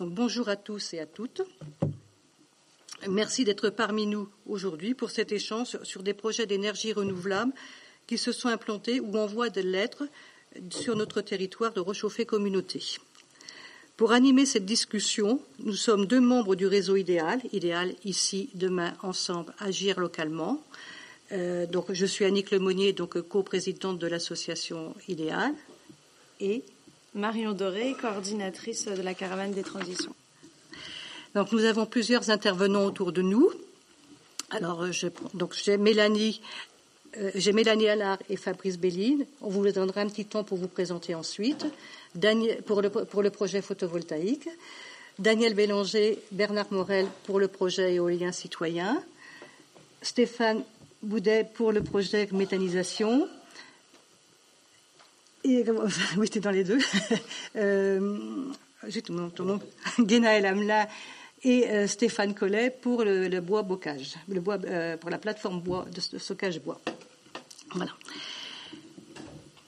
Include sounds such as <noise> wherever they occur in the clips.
bonjour à tous et à toutes. Merci d'être parmi nous aujourd'hui pour cet échange sur des projets d'énergie renouvelable qui se sont implantés ou en voie de l'être sur notre territoire de rechauffer communauté. Pour animer cette discussion, nous sommes deux membres du réseau Idéal, Idéal ici, demain, ensemble, agir localement. Euh, donc, je suis Annick Lemonnier, donc coprésidente de l'association Idéal, et Marion Doré, coordinatrice de la caravane des transitions. Donc, nous avons plusieurs intervenants autour de nous. Alors, euh, donc j'ai Mélanie, euh, j'ai Mélanie Allard et Fabrice Belline. On vous donnera un petit temps pour vous présenter ensuite. Daniel, pour, le, pour le projet photovoltaïque. Daniel Bélanger, Bernard Morel pour le projet éolien citoyen. Stéphane Boudet pour le projet méthanisation. Et, <laughs> oui, c'était dans les deux. <laughs> euh, j'ai tout mon, nom. <laughs> El Amla et euh, Stéphane Collet pour le, bois bocage, le bois, euh, pour la plateforme bois de, stockage bois. Voilà.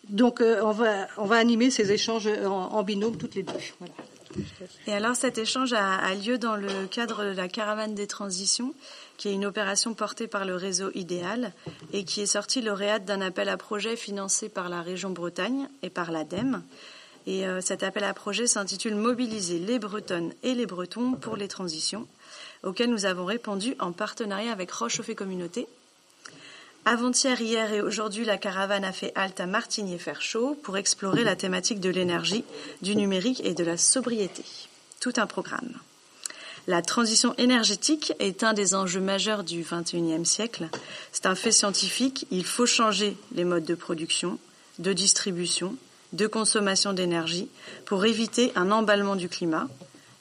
Donc euh, on, va, on va animer ces échanges en, binôme toutes les deux. Et alors cet échange a, lieu dans le cadre de la caravane des transitions, qui est une opération portée par le réseau Idéal et qui est sortie lauréate d'un appel à projet financé par la région Bretagne et par l'ADEME. Et euh, cet appel à projet s'intitule Mobiliser les Bretonnes et les Bretons pour les transitions, auquel nous avons répondu en partenariat avec Roche Communauté. Avant-hier, hier et aujourd'hui, la caravane a fait halte à Martigny-Faire-Chaud pour explorer la thématique de l'énergie, du numérique et de la sobriété. Tout un programme. La transition énergétique est un des enjeux majeurs du XXIe siècle. C'est un fait scientifique. Il faut changer les modes de production, de distribution, de consommation d'énergie pour éviter un emballement du climat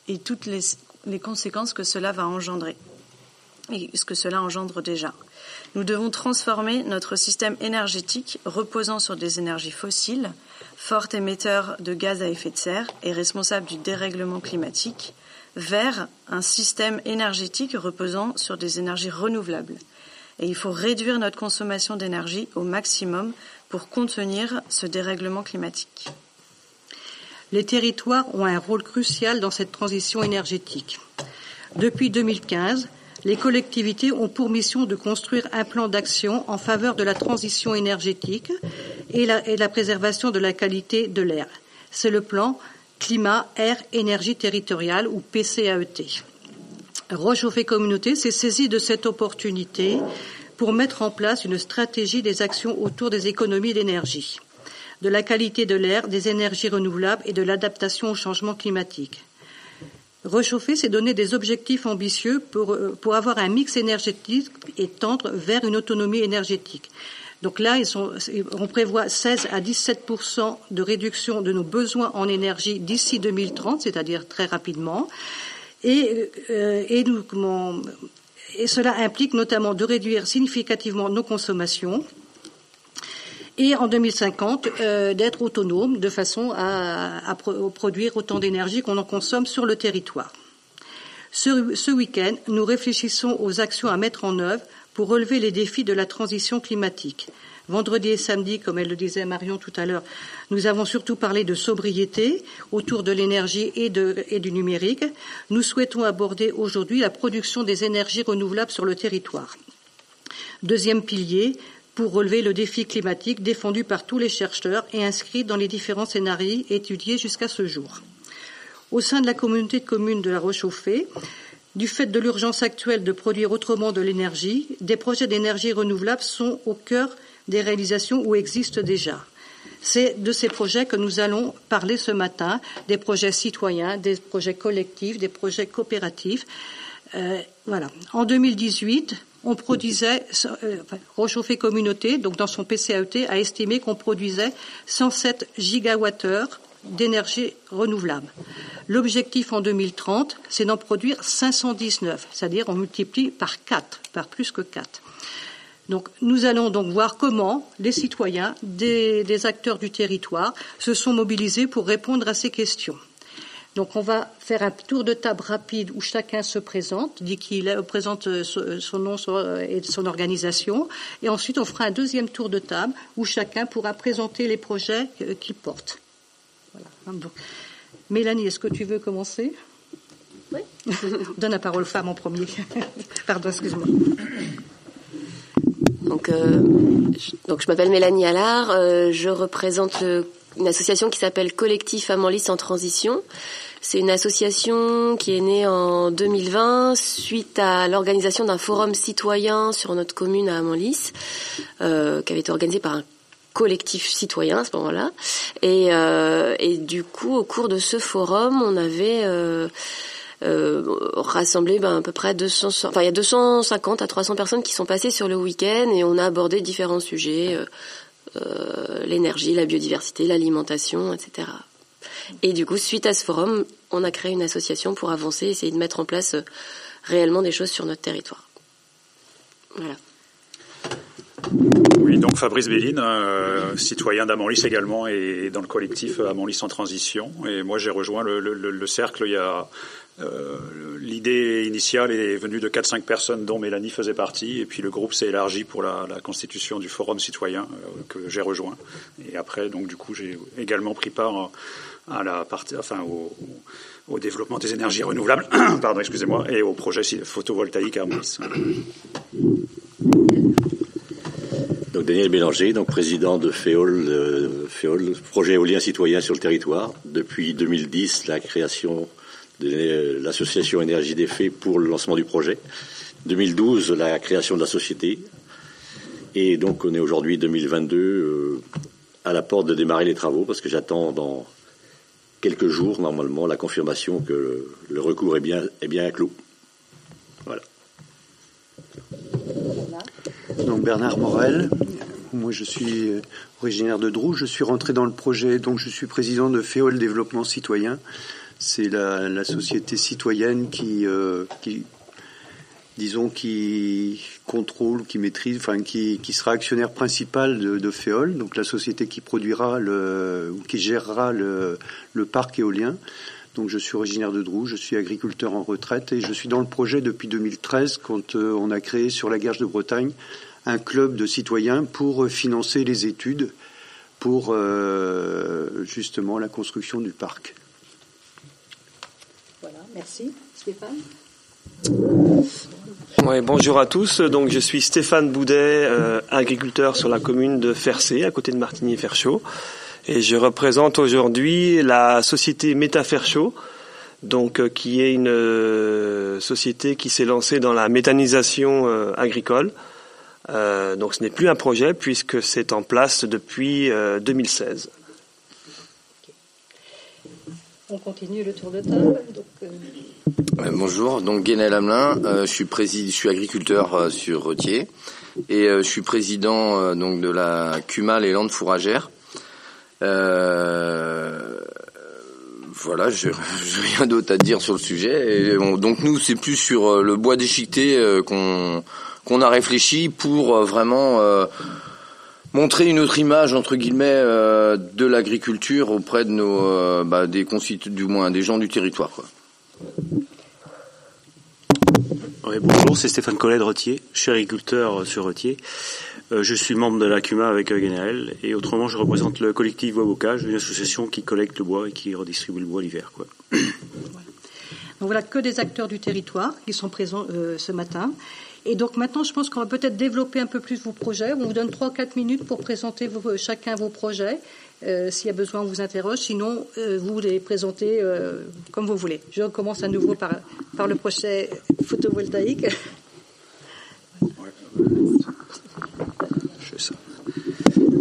et toutes les, conséquences que cela va engendrer et ce que cela engendre déjà. Nous devons transformer notre système énergétique reposant sur des énergies fossiles, fort émetteurs de gaz à effet de serre et responsables du dérèglement climatique, vers un système énergétique reposant sur des énergies renouvelables. Et il faut réduire notre consommation d'énergie au maximum pour contenir ce dérèglement climatique. Les territoires ont un rôle crucial dans cette transition énergétique. Depuis 2015, les collectivités ont pour mission de construire un plan d'action en faveur de la transition énergétique et la, la préservation de la qualité de l'air. C'est le plan Climat, Air, Énergie territoriale ou PCAET. Rechauffé Communauté s'est saisi de cette opportunité pour mettre en place une stratégie des actions autour des économies d'énergie, de la qualité de l'air, des énergies renouvelables et de l'adaptation au changement climatique. Rechauffer, c'est donner des objectifs ambitieux pour, euh, pour avoir un mix énergétique et tendre vers une autonomie énergétique. Donc là, on prévoit 16 à 17% de réduction de nos besoins en énergie d'ici 2030, c'est-à-dire très rapidement. Et, euh, et cela implique notamment de réduire significativement nos consommations et en 2050 euh, d'être autonome de façon à, produire autant d'énergie qu'on en consomme sur le territoire. Ce, ce week-end, nous réfléchissons aux actions à mettre en œuvre pour relever les défis de la transition climatique. Vendredi et samedi, comme elle le disait Marion tout à l'heure, nous avons surtout parlé de sobriété autour de l'énergie et, du numérique. Nous souhaitons aborder aujourd'hui la production des énergies renouvelables sur le territoire. Deuxième pilier, pour relever le défi climatique défendu par tous les chercheurs et inscrit dans les différents scénarios étudiés jusqu'à ce jour. Au sein de la communauté de communes de la Rechauffée, du fait de l'urgence actuelle de produire autrement de l'énergie, des projets d'énergie renouvelable sont au cœur des réalisations où existent déjà. C'est de ces projets que nous allons parler ce matin, des projets citoyens, des projets collectifs, des projets coopératifs. Euh, voilà. En 2018, on produisait, euh, Communauté, donc dans son PCAET, a estimé qu'on produisait 107 gigawattheures d'énergie renouvelable. L'objectif en 2030, c'est d'en produire 519, c'est-à-dire on multiplie par 4, par plus que 4. Donc, nous allons donc voir comment les citoyens des, acteurs du territoire se sont mobilisés pour répondre à ces questions. Donc, on va faire un tour de table rapide où chacun se présente, dit qu'il présente son nom et son organisation, et ensuite on fera un deuxième tour de table où chacun pourra présenter les projets qu'il porte. Voilà. Mélanie, est-ce que tu veux commencer? Oui. <laughs> Donne la parole aux femmes en premier. <laughs> Pardon, excuse-moi. Donc, euh, je, donc je m'appelle Mélanie Allard. Euh, je représente une association qui s'appelle Collectif Amanlis en transition. C'est une association qui est née en 2020 suite à l'organisation d'un forum citoyen sur notre commune à Amanlis, euh, qui avait été organisé par un collectif citoyen à ce moment-là. Et, euh, et du coup, au cours de ce forum, on avait euh, euh, rassemblé ben, à peu près 200, enfin il y a 250 à 300 personnes qui sont passées sur le week-end et on a abordé différents sujets, euh, euh, l'énergie, la biodiversité, l'alimentation, etc. Et du coup, suite à ce forum, on a créé une association pour avancer, essayer de mettre en place euh, réellement des choses sur notre territoire. Voilà. Oui, donc Fabrice Béline, euh, citoyen d'Amanlis également, et dans le collectif Amanlis en transition. Et moi, j'ai rejoint le, le, le, cercle il y a. Euh, L'idée initiale est venue de 4-5 personnes dont Mélanie faisait partie, et puis le groupe s'est élargi pour la, constitution du forum citoyen euh, que j'ai rejoint. Et après, donc du coup, j'ai également pris part à la partie, enfin au, au développement des énergies renouvelables, <coughs> pardon, excusez-moi, et au projet photovoltaïque à Amanlis. Daniel Bélanger, donc président de FEOL, euh, projet éolien citoyen sur le territoire. Depuis 2010, la création de l'association Énergie des Faits pour le lancement du projet. 2012, la création de la société. Et donc on est aujourd'hui 2022 euh, à la porte de démarrer les travaux parce que j'attends dans quelques jours normalement la confirmation que le, le recours est bien, est bien clos. Voilà. Donc Bernard Morel, moi je suis originaire de Drou, je suis rentré dans le projet, donc je suis président de FEOL Développement Citoyen. C'est la, société citoyenne qui, euh, qui, disons, qui contrôle, qui maîtrise, enfin qui, qui sera actionnaire principal de, de FEOL, donc la société qui produira le, ou qui gérera le, le parc éolien. Donc je suis originaire de Drou, je suis agriculteur en retraite et je suis dans le projet depuis 2013 quand euh, on a créé sur la Garge de Bretagne un club de citoyens pour financer les études pour euh, justement la construction du parc. Voilà, merci. Stéphane Ouais, bonjour à tous. Donc, je suis Stéphane Boudet, euh, agriculteur sur la commune de Fercé, à côté de Martigny-Ferchaud. Et je représente aujourd'hui la société Métaferchaud, donc euh, qui est une euh, société qui s'est lancée dans la méthanisation euh, donc ce n'est plus un projet puisque c'est en place depuis 2016. On continue le tour de table. Donc, euh... bonjour, donc Guénel Hamelin, euh, je suis président, je suis agriculteur euh, sur Retier et euh, je suis président donc de la CUMA les Landes fourragères. voilà, <laughs> j'ai rien d'autre à dire sur le sujet. Et, bon, donc nous, c'est plus sur le bois déchiqueté qu'on qu'on a réfléchi pour vraiment montrer une autre image entre guillemets euh, de l'agriculture auprès de nos euh, bah, des du moins des gens du territoire. Quoi. Oui, bonjour, c'est Stéphane Collet de Retier. Je suis agriculteur sur Retier. Euh, je suis membre de la CUMA avec Guénel et autrement je représente le collectif Bois Bocage, une association qui collecte le bois et qui redistribue le bois l'hiver. Quoi. Donc voilà que des acteurs du territoire qui sont présents euh, ce matin. Et donc maintenant, je pense qu'on va peut-être développer un peu plus vos projets. On vous donne 3-4 minutes pour présenter vos, chacun vos projets. Euh, S'il y a besoin, on vous interroge. Sinon, euh, vous les présentez euh, comme vous voulez. Je commence à nouveau par, le projet photovoltaïque.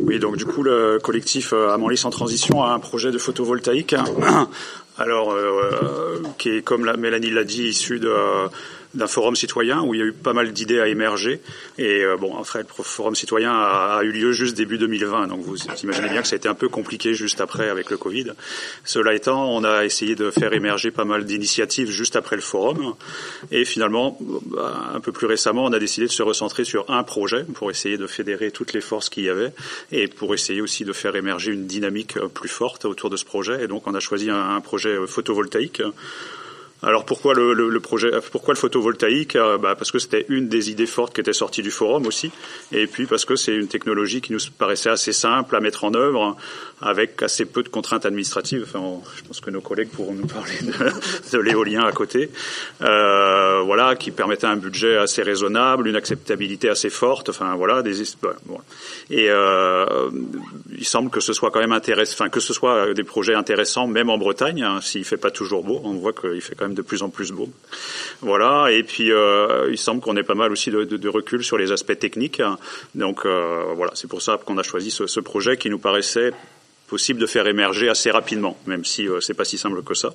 Oui, donc du coup, le collectif Amanlis en transition a un projet de photovoltaïque. <coughs> Alors, euh, qui est, comme la, Mélanie l'a dit, issu de d'un forum citoyen où il y a eu pas mal d'idées à émerger. Et euh, bon, en fait, le forum citoyen a, eu lieu juste début 2020, donc vous imaginez bien que ça a été un peu compliqué juste après avec le Covid. Cela étant, on a essayé de faire émerger pas mal d'initiatives juste après le forum. Et finalement, bah, un peu plus récemment, on a décidé de se recentrer sur un projet pour essayer de fédérer toutes les forces qu'il y avait et pour essayer aussi de faire émerger une dynamique plus forte autour de ce projet. Et donc, on a choisi un, un projet photovoltaïque Alors pourquoi le, le, projet, pourquoi le photovoltaïque bah Parce que c'était une des idées fortes qui était sortie du forum aussi, et puis parce que c'est une technologie qui nous paraissait assez simple à mettre en œuvre, avec assez peu de contraintes administratives. Enfin, je pense que nos collègues pourront nous parler <laughs> de, l'éolien à côté. Euh, voilà, qui permettait un budget assez raisonnable, une acceptabilité assez forte. Enfin voilà, des bon. et euh, il semble que ce soit quand même intéressant, enfin que ce soit des projets intéressants, même en Bretagne, hein, s'il fait pas toujours beau. On voit qu'il fait quand de plus en plus beau. Voilà, et puis euh, il semble qu'on ait pas mal aussi de, recul sur les aspects techniques. Donc euh, voilà, c'est pour ça qu'on a choisi ce, ce projet qui nous paraissait possible de faire émerger assez rapidement, même si euh, c'est pas si simple que ça.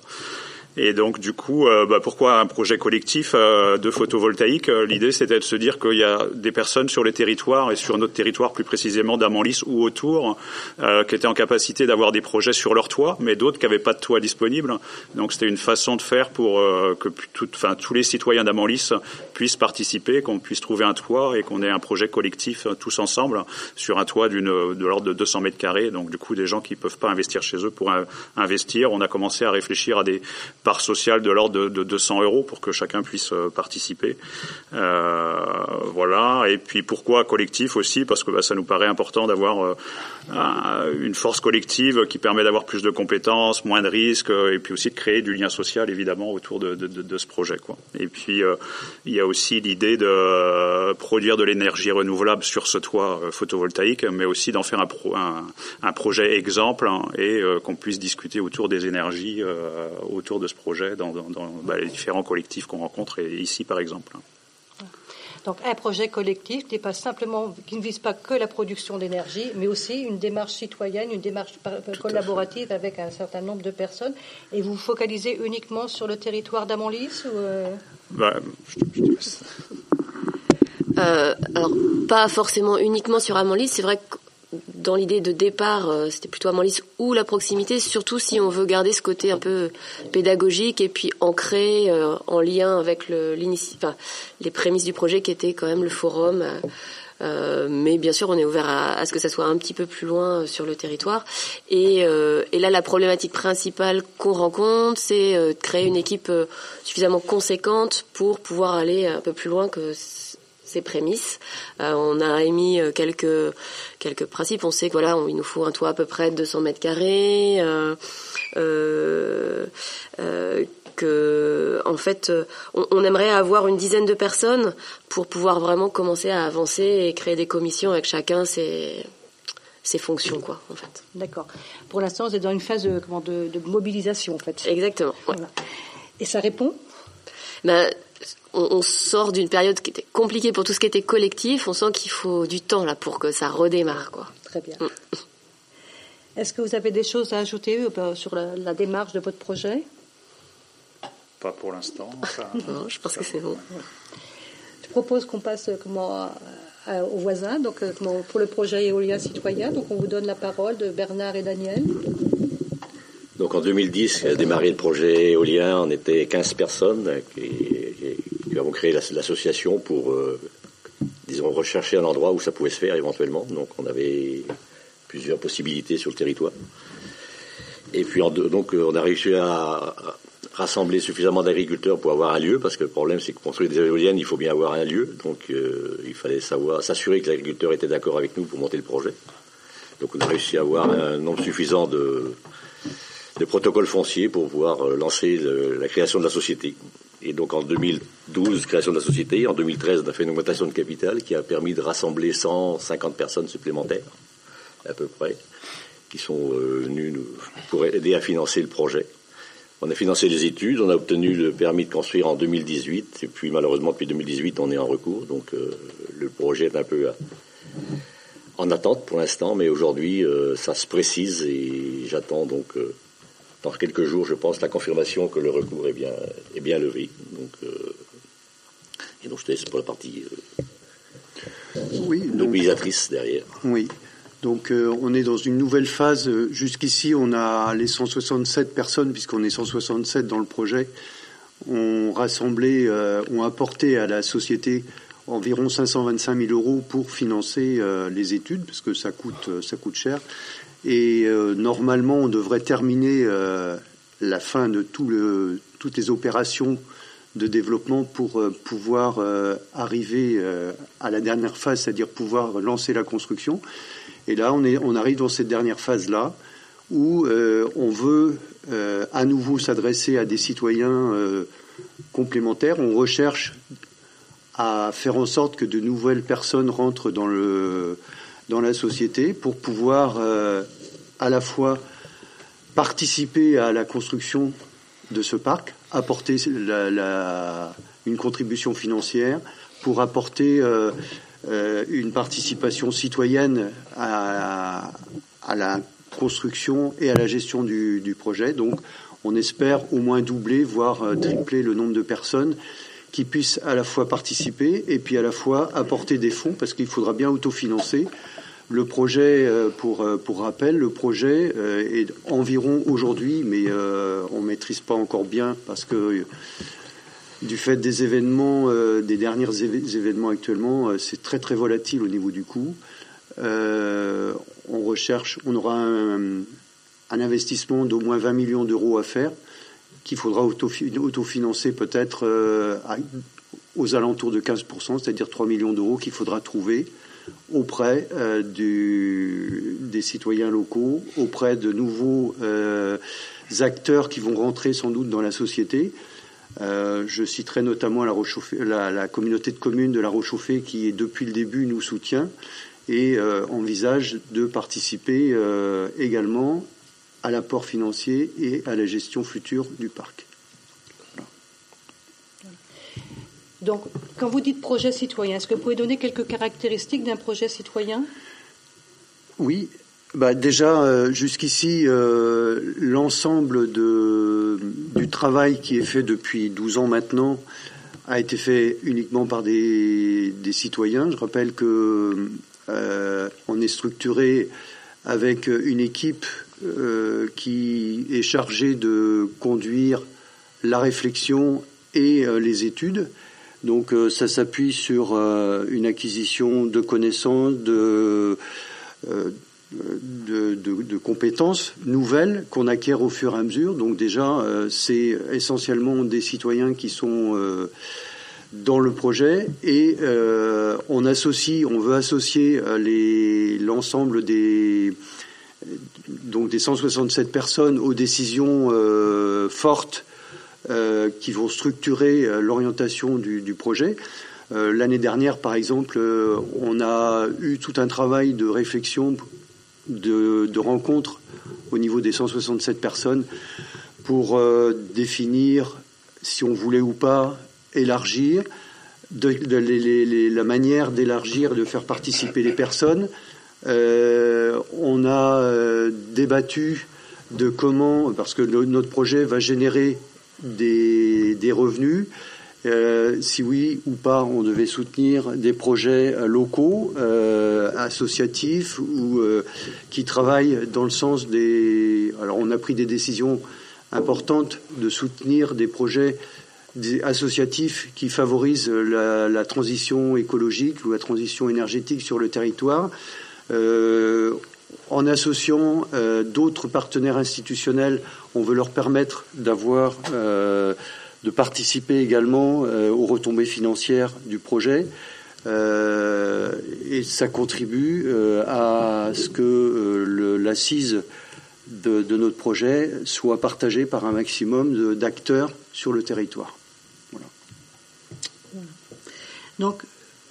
Et donc du coup, euh, bah, pourquoi un projet collectif euh, de photovoltaïque euh, L'idée c'était de se dire qu'il y a des personnes sur les territoires et sur notre territoire plus précisément d'Amanlis ou autour qui étaient en capacité d'avoir des projets sur leur toit, mais d'autres qui n'avaient pas de toit disponible. Donc c'était une façon de faire pour que tout, enfin, tous les citoyens d'Amanlis puissent participer, qu'on puisse trouver un toit et qu'on ait un projet collectif tous ensemble sur un toit d'une de l'ordre de 200 mètres carrés. Donc du coup des gens qui peuvent pas investir chez eux pour investir. On a commencé à réfléchir à des part sociale de l'ordre de, de, 200 euros pour que chacun puisse euh, participer. Euh, voilà. Et puis pourquoi collectif aussi? Parce que bah, ça nous paraît important d'avoir euh, une force collective qui permet d'avoir plus de compétences, moins de risques, et puis aussi de créer du lien social évidemment autour de, ce projet. Quoi. Et puis il y a aussi l'idée de produire de l'énergie renouvelable sur ce toit photovoltaïque, mais aussi d'en faire un, projet exemple hein, et qu'on puisse discuter autour des énergies autour de projet dans, bah, les différents collectifs qu'on rencontre, et ici par exemple. Donc un projet collectif qui, pas simplement, qui ne vise pas que la production d'énergie, mais aussi une démarche citoyenne, une démarche collaborative avec un certain nombre de personnes. Et vous focalisez uniquement sur le territoire d'Amonlis ou euh? bah, euh, alors, pas forcément uniquement sur Amonlis. C'est vrai que dans l'idée de départ, euh, c'était plutôt à Manlis ou la proximité, surtout si on veut garder ce côté un peu pédagogique et puis ancré euh, en lien avec le, enfin, les prémices du projet qui étaient quand même le forum. Euh, mais bien sûr, on est ouvert à, ce que ça soit un petit peu plus loin sur le territoire. Et, et là, la problématique principale qu'on rencontre, c'est de créer une équipe suffisamment conséquente pour pouvoir aller un peu plus loin que ces prémices. Euh, on a émis euh, quelques quelques principes. On sait que voilà, il nous faut un toit à peu près de 200 mètres carrés. Euh, que en fait on, aimerait avoir une dizaine de personnes pour pouvoir vraiment commencer à avancer et créer des commissions avec chacun ses, ses fonctions quoi en fait. D'accord. Pour l'instant, vous êtes dans une phase de, comment, de, mobilisation en fait. Exactement. Et ça répond? Ben, on, sort d'une période qui était compliquée pour tout ce qui était collectif. On sent qu'il faut du temps là pour que ça redémarre, quoi. Très bien. Mm. Est-ce que vous avez des choses à ajouter euh, sur la, démarche de votre projet? Pas pour l'instant. <laughs> non, je pense que c'est bon. Je propose qu'on passe euh, comment, aux voisins, donc euh, pour le projet éolien citoyen. Donc on vous donne la parole de Bernard et Daniel. Donc en 2010, a démarré le projet éolien, on était 15 personnes qui, avons créé l'association pour, euh, disons, rechercher un endroit où ça pouvait se faire éventuellement. Donc on avait plusieurs possibilités sur le territoire. Et puis donc on a réussi à, rassembler suffisamment d'agriculteurs pour avoir un lieu, parce que le problème c'est que construire des éoliennes, il faut bien avoir un lieu. Donc euh, il fallait savoir s'assurer que l'agriculteur était d'accord avec nous pour monter le projet. Donc on a réussi à avoir un nombre suffisant de, de protocoles fonciers pour pouvoir euh, lancer la création de la société. Et donc en 2012, création de la société. En 2013, on a fait une augmentation de capital qui a permis de rassembler 150 personnes supplémentaires, à peu près, qui sont euh, venues pour aider à financer le projet. On a financé les études, on a obtenu le permis de construire en 2018, et puis malheureusement depuis 2018 on est en recours, donc euh, le projet est un peu en attente pour l'instant, mais aujourd'hui ça se précise et j'attends donc dans quelques jours, je pense, la confirmation que le recours est bien, est bien levé. Donc, euh, et donc je te laisse pour la partie euh, oui, mobilisatrice derrière. Oui. Donc euh, on est dans une nouvelle phase. Jusqu'ici, on a les 167 personnes, puisqu'on est 167 dans le projet, ont rassemblé, ont apporté à la société environ 525 000 euros pour financer les études, parce que ça coûte, ça coûte cher. Et euh, normalement, on devrait terminer euh, la fin de toutes les opérations de développement pour pouvoir arriver à la dernière phase, c'est-à-dire pouvoir lancer la construction. Et là, on arrive dans cette dernière phase-là où on veut à nouveau s'adresser à des citoyens complémentaires. On recherche à faire en sorte que de nouvelles personnes rentrent dans, le, dans la société pour pouvoir euh, à la fois participer à la construction de ce parc, apporter une contribution financière pour apporter euh, euh, une participation citoyenne à, à, la construction et à la gestion du, du, projet. Donc, on espère au moins doubler, voire tripler le nombre de personnes qui puissent à la fois participer et puis à la fois apporter des fonds parce qu'il faudra bien autofinancer. Le projet, euh, pour, euh, pour rappel, le projet euh, est environ aujourd'hui, mais on ne maîtrise pas encore bien parce que du fait des événements, des derniers événements actuellement, c'est très très volatile au niveau du coût. on recherche, on aura un, investissement d'au moins 20 millions d'euros à faire qu'il faudra autofinancer peut-être aux alentours de 15%, c'est-à-dire 3 millions d'euros qu'il faudra trouver auprès euh, des citoyens locaux, auprès de nouveaux euh, acteurs qui vont rentrer sans doute dans la société. je citerai notamment la, communauté de communes de la Rochauffée qui, depuis le début, nous soutient et envisage de participer également à l'apport financier et à la gestion future du parc. Donc, quand vous dites projet citoyen, est-ce que vous pouvez donner quelques caractéristiques d'un projet citoyen? Oui. Bah déjà, euh, jusqu'ici, euh, l'ensemble du travail qui est fait depuis 12 ans maintenant a été fait uniquement par des, citoyens. Je rappelle que euh, est structuré avec une équipe qui est chargé de conduire la réflexion et les études. Donc euh, ça s'appuie sur une acquisition de connaissances, de, de, de, compétences nouvelles qu'on acquiert au fur et à mesure. Donc déjà, c'est essentiellement des citoyens qui sont dans le projet et on associe, on veut associer l'ensemble des donc des 167 personnes aux décisions euh, fortes euh, qui vont structurer euh, l'orientation du, projet. L'année dernière, par exemple, on a eu tout un travail de réflexion, de, de rencontres au niveau des 167 personnes pour définir si on voulait ou pas élargir, la manière d'élargir, de faire participer les personnes, euh, on a euh, débattu de comment, parce que notre projet va générer des, revenus, euh, si oui ou pas on devait soutenir des projets locaux, associatifs ou qui travaillent dans le sens des. Alors on a pris des décisions importantes de soutenir des projets associatifs qui favorisent la, transition écologique ou la transition énergétique sur le territoire. Euh, en associant euh, d'autres partenaires institutionnels, on veut leur permettre d'avoir, euh, de participer également aux retombées financières du projet. et ça contribue à ce que l'assise de, de, notre projet soit partagée par un maximum d'acteurs sur le territoire. Voilà. Donc,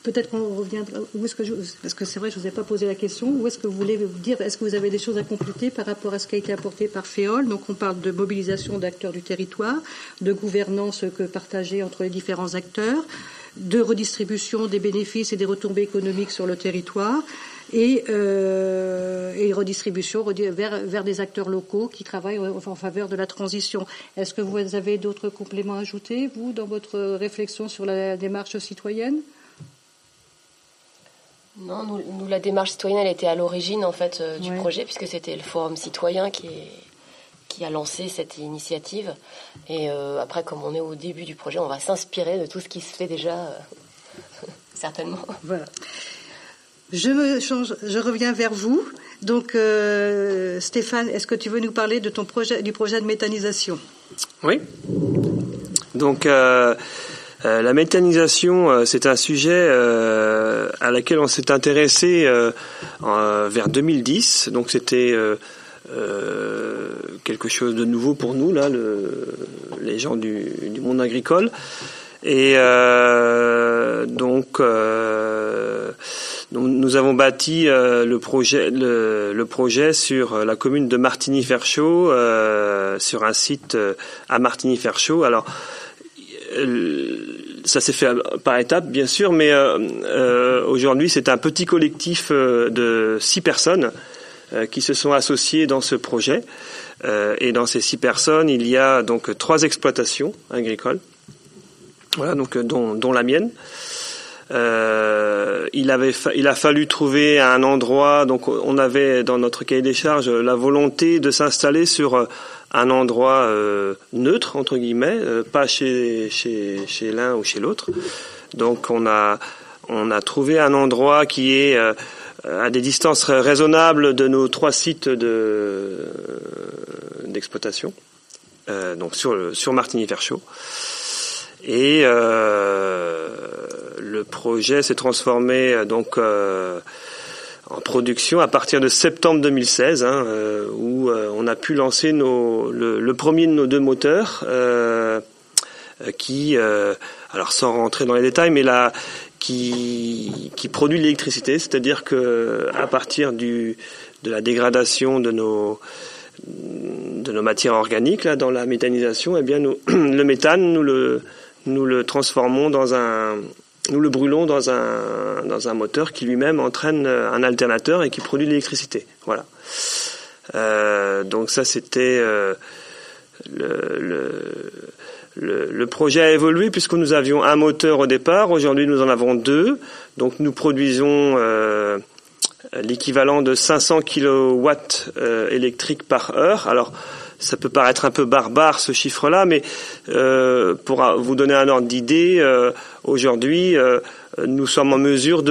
Peut-être qu'on reviendra. Où est-ce que je, parce que c'est vrai, je ne vous ai pas posé la question. Où est-ce que vous voulez vous dire Est-ce que vous avez des choses à compléter par rapport à ce qui a été apporté par FEOL Donc, on parle de mobilisation d'acteurs du territoire, de gouvernance que partagée entre les différents acteurs, de redistribution des bénéfices et des retombées économiques sur le territoire, et, euh, redistribution vers, vers des acteurs locaux qui travaillent en faveur de la transition. Est-ce que vous avez d'autres compléments à ajouter, vous, dans votre réflexion sur la démarche citoyenne? Non, nous, la démarche citoyenne, elle était à l'origine en fait euh, du projet, puisque c'était le Forum citoyen qui, est, qui a lancé cette initiative. Et euh, après, comme on est au début du projet, on va s'inspirer de tout ce qui se fait déjà, euh, <laughs> certainement. Voilà. Je me change, je reviens vers vous. Donc, Stéphane, est-ce que tu veux nous parler de ton projet, du projet de méthanisation? Oui. Donc la méthanisation, c'est un sujet à laquelle on s'est intéressé vers 2010. Donc c'était quelque chose de nouveau pour nous là, les gens du, monde agricole. Et donc nous avons bâti euh, le projet sur euh, la commune de Martigny-Ferchaud, euh, sur un site à Martigny-Ferchaud. Alors ça s'est fait par étapes, bien sûr, mais aujourd'hui c'est un petit collectif de six personnes qui se sont associées dans ce projet. et dans ces six personnes, il y a donc trois exploitations agricoles, voilà, donc dont, dont la mienne. Euh, il avait, il a fallu trouver un endroit. Donc, on avait dans notre cahier des charges la volonté de s'installer sur euh, un endroit euh, neutre entre guillemets, euh, pas chez chez, chez l'un ou chez l'autre. Donc, on a on a trouvé un endroit qui est à des distances raisonnables de nos trois sites de d'exploitation. donc sur sur Martigny-Verchaud. Et euh, le projet s'est transformé euh, donc euh, en production à partir de septembre 2016, hein, euh, où on a pu lancer le, premier de nos deux moteurs, qui, alors sans rentrer dans les détails, mais qui, produit l'électricité, c'est-à-dire que à partir du, de la dégradation de nos de nos matières organiques là dans la méthanisation, eh bien nous, <clears throat> le méthane nous le nous le transformons dans un, nous le brûlons dans un, dans un moteur qui lui-même entraîne un alternateur et qui produit de l'électricité. Voilà. Euh, donc ça c'était euh, le, le, le, projet a évolué puisque nous avions un moteur au départ. Aujourd'hui nous en avons deux. Donc nous produisons euh, l'équivalent de 500 kW électriques par heure. Alors ça peut paraître un peu barbare ce chiffre-là, mais euh, pour vous donner un ordre d'idée, euh, aujourd'hui, euh, nous sommes en mesure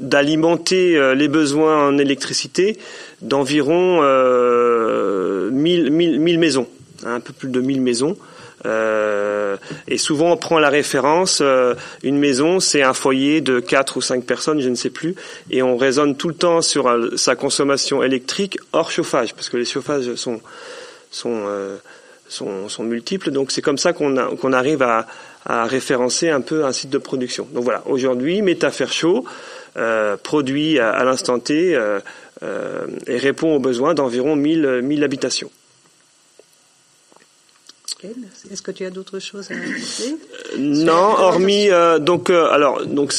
d'alimenter les besoins en électricité d'environ 1000, 1000, maisons, hein, un peu plus de 1000 maisons. Euh, et souvent, on prend la référence, euh, une maison, c'est un foyer de 4 ou 5 personnes, je ne sais plus, et on raisonne tout le temps sur euh, sa consommation électrique hors chauffage, parce que les chauffages sont, sont, sont, sont multiples. Donc c'est comme ça qu'on qu'on arrive à, à, référencer un peu un site de production. Donc voilà, aujourd'hui, Métafaire produit à, à l'instant T et répond aux besoins d'environ 1000, 1000 habitations. Est-ce que tu as d'autres choses à ajouter euh, Non, hormis euh, donc euh, alors donc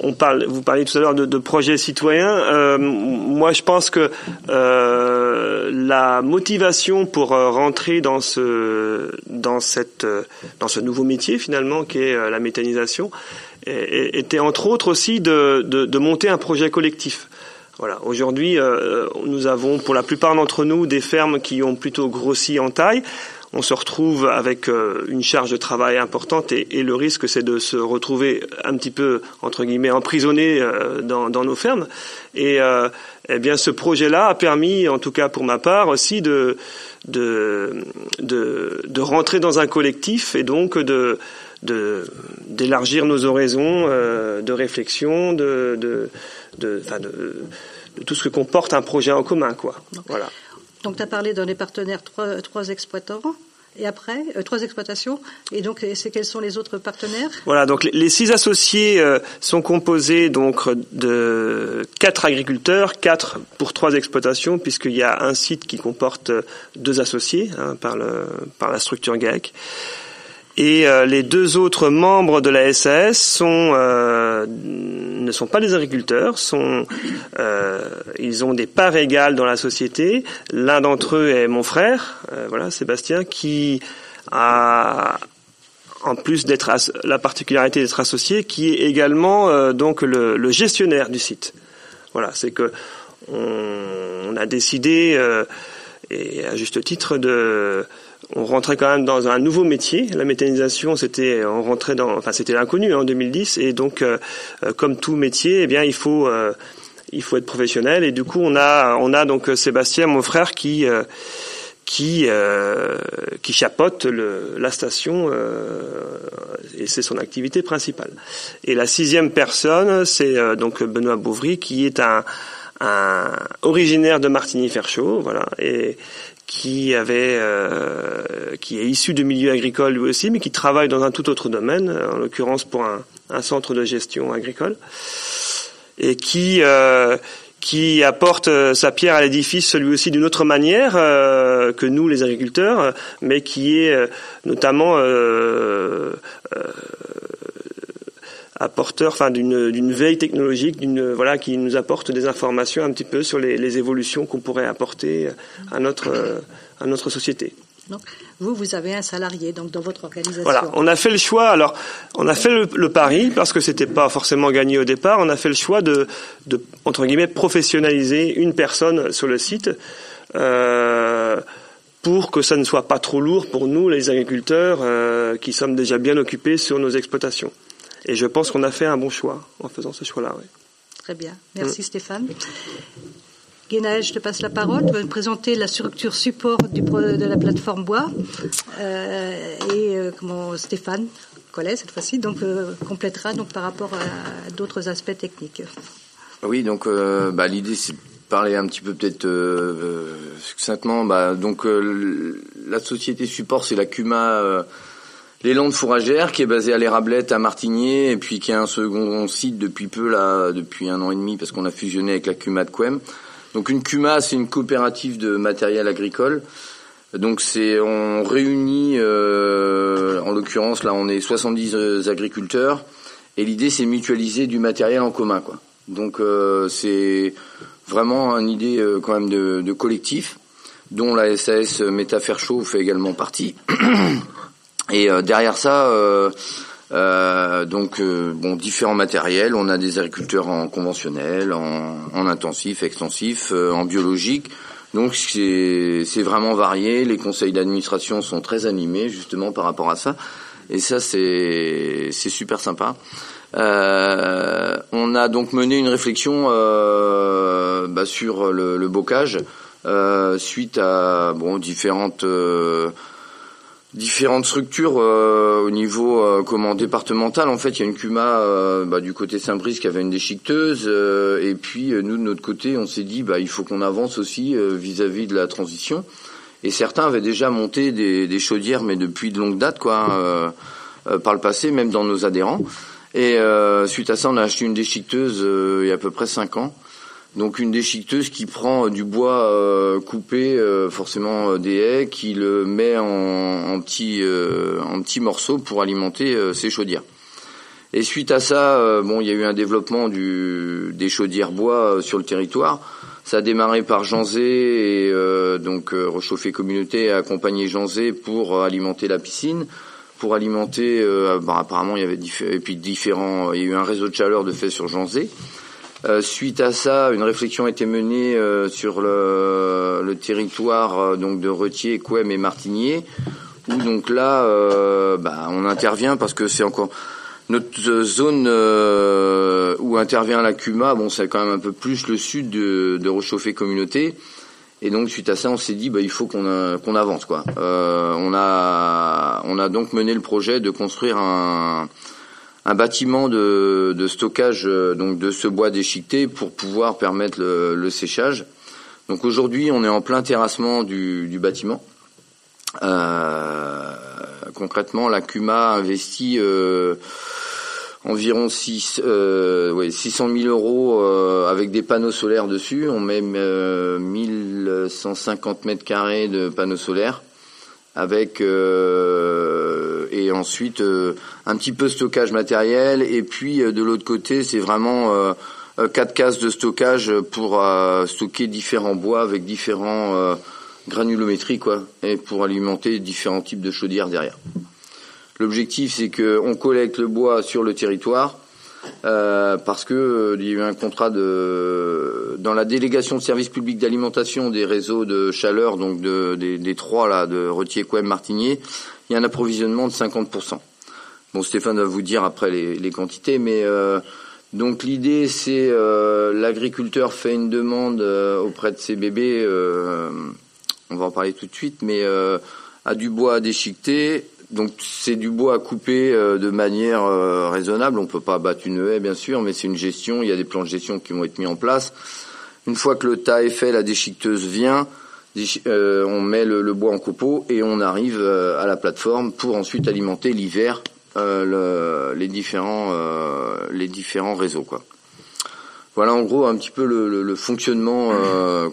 on parle, vous parliez tout à l'heure de, de, projets citoyens. moi, je pense que la motivation pour rentrer dans ce dans cette dans ce nouveau métier finalement qui est la méthanisation était entre autres aussi de, de, de monter un projet collectif. Voilà. Aujourd'hui, nous avons pour la plupart d'entre nous des fermes qui ont plutôt grossi en taille on se retrouve avec euh, une charge de travail importante et, le risque c'est de se retrouver un petit peu entre guillemets emprisonné euh, dans, nos fermes. Et euh, eh bien ce projet-là a permis, en tout cas pour ma part aussi, de de, de, rentrer dans un collectif et donc de d'élargir nos horizons de réflexion, de de, de, de, tout ce que comporte un projet en commun, quoi. Voilà. Donc, tu as parlé dans les partenaires trois, trois exploitants. Et après, euh, trois exploitations. Et donc, c'est quels sont les autres partenaires? Voilà. Donc, les, six associés euh, sont composés donc de quatre agriculteurs, quatre pour trois exploitations, puisqu'il y a un site qui comporte deux associés hein, par, le, par la structure GAEC. Et euh, les deux autres membres de la SAS sont, euh, ne sont pas des agriculteurs, sont, euh, ils ont des parts égales dans la société. L'un d'entre eux est mon frère, voilà, Sébastien, qui a, en plus d'être la particularité d'être associé, qui est également donc le, le, gestionnaire du site. Voilà, c'est que on, on, a décidé, et à juste titre, de on rentrait quand même dans un nouveau métier. La méthanisation, c'était, on rentrait dans, enfin, c'était l'inconnu hein, en 2010, et donc, euh, euh, comme tout métier, eh bien, il faut, euh, il faut être professionnel. Et du coup, on a, on a donc Sébastien, mon frère, qui qui qui chapeaute le, la station et c'est son activité principale. Et la sixième personne, c'est donc Benoît Bouvry, qui est un, un originaire de Martigny-Ferchaud, voilà, et qui avait, euh, qui est issu de milieu agricole lui aussi, mais qui travaille dans un tout autre domaine, en l'occurrence pour un, un, centre de gestion agricole, et qui euh, qui apporte euh, sa pierre à l'édifice, lui aussi d'une autre manière euh, que nous, les agriculteurs, mais qui est euh, notamment apporteur, enfin d'une veille technologique, d'une voilà, qui nous apporte des informations un petit peu sur les, les évolutions qu'on pourrait apporter à notre à notre société. Donc, vous, vous avez un salarié donc dans votre organisation. Voilà, on a fait le choix. Alors, on a fait le, le pari parce que c'était pas forcément gagné au départ. On a fait le choix de, de entre guillemets professionnaliser une personne sur le site. Euh, pour que ça ne soit pas trop lourd pour nous, les agriculteurs, euh, qui sommes déjà bien occupés sur nos exploitations. Et je pense qu'on a fait un bon choix en faisant ce choix-là. Oui. Très bien. Merci mmh. Stéphane. Guénaël, je te passe la parole. Tu vas nous présenter la structure support du, de la plateforme Bois. Euh, et euh, comment Stéphane Collet, cette fois-ci, donc euh, complétera donc, par rapport à d'autres aspects techniques. Oui, donc euh, bah, l'idée c'est de parler un petit peu peut-être euh, succinctement. Bah, donc la société support, c'est la CUMA les Landes Fourragères, qui est basé à l'Érablette à Martigné, et puis qui a un second site depuis peu, là, depuis un an et demi, parce qu'on a fusionné avec la CUMA de Quem. Donc une CUMA, c'est une coopérative de matériel agricole. Donc c'est on réunit, euh, en l'occurrence là, on est 70 agriculteurs, et l'idée c'est mutualiser du matériel en commun, quoi. Donc euh, c'est vraiment une idée euh, quand même de, de collectif, dont la SAS Métaferchaud fait également partie. Et euh, derrière ça, euh, euh, donc bon, différents matériels. On a des agriculteurs en conventionnel, en, en intensif, extensif, en biologique. Donc c'est vraiment varié. Les conseils d'administration sont très animés justement par rapport à ça. Et ça c'est super sympa. Euh, on a donc mené une réflexion euh, bah, sur le, le bocage euh, suite à bon différentes différentes structures euh, au niveau euh, comment départemental. En fait, il y a une CUMA euh, bah, du côté Saint-Brice qui avait une déchiqueteuse, et puis nous de notre côté, on s'est dit bah il faut qu'on avance aussi vis-à-vis de la transition. Et certains avaient déjà monté des, des chaudières, mais depuis de longue date, quoi, par le passé, même dans nos adhérents. Et suite à ça, on a acheté une déchiqueteuse il y a à peu près cinq ans. Donc une déchiqueteuse qui prend du bois euh, coupé, euh, forcément euh, des haies, qui le met en, en petits en petits morceaux pour alimenter ses chaudières. Et suite à ça, bon, il y a eu un développement du, des chaudières bois sur le territoire. Ça a démarré par Janzé et donc Rechauffer Communauté a accompagné Janzé pour alimenter la piscine, pour alimenter. Bon, apparemment, il y avait puis différents. Il y a eu un réseau de chaleur de fait sur Janzé. Euh, suite à ça, une réflexion a été menée euh, sur le, le territoire euh, donc de Retier, Couem et Martigné, où donc là, bah, on intervient parce que c'est encore notre zone où intervient la CUMA. Bon, c'est quand même un peu plus le sud de, de Rechauffer Communauté. Et donc suite à ça, on s'est dit bah il faut qu'on qu'on avance quoi. on a on a donc mené le projet de construire un un bâtiment de, stockage euh, donc de ce bois déchiqueté pour pouvoir permettre le, séchage. Donc aujourd'hui, on est en plein terrassement du, bâtiment. Euh, concrètement, la CUMA a investi euh, environ 6, euh, ouais, 600 000 euros euh, avec des panneaux solaires dessus. On met 1150 mètres carrés de panneaux solaires avec et ensuite euh, un petit peu stockage matériel et puis euh, de l'autre côté c'est vraiment quatre cases de stockage pour stocker différents bois avec différents granulométries quoi et pour alimenter différents types de chaudières derrière. L'objectif c'est que on collecte le bois sur le territoire euh, parce que euh, il y a eu un contrat de dans la délégation de services publics d'alimentation des réseaux de chaleur, donc de, des, trois là de Retier, Couem, Martigné, il y a un approvisionnement de 50%. Bon, Stéphane va vous dire après les, quantités, mais euh, donc l'idée c'est l'agriculteur fait une demande auprès de ses bébés on va en parler tout de suite, mais à du bois déchiqueté. Donc c'est du bois à couper de manière raisonnable. On peut pas abattre une haie, bien sûr, mais c'est une gestion. Il y a des plans de gestion qui vont être mis en place. Une fois que le tas est fait, la déchiqueteuse vient. On met le, bois en copeaux et on arrive à la plateforme pour ensuite alimenter l'hiver les différents les différents réseaux quoi. Voilà en gros un petit peu le, fonctionnement euh,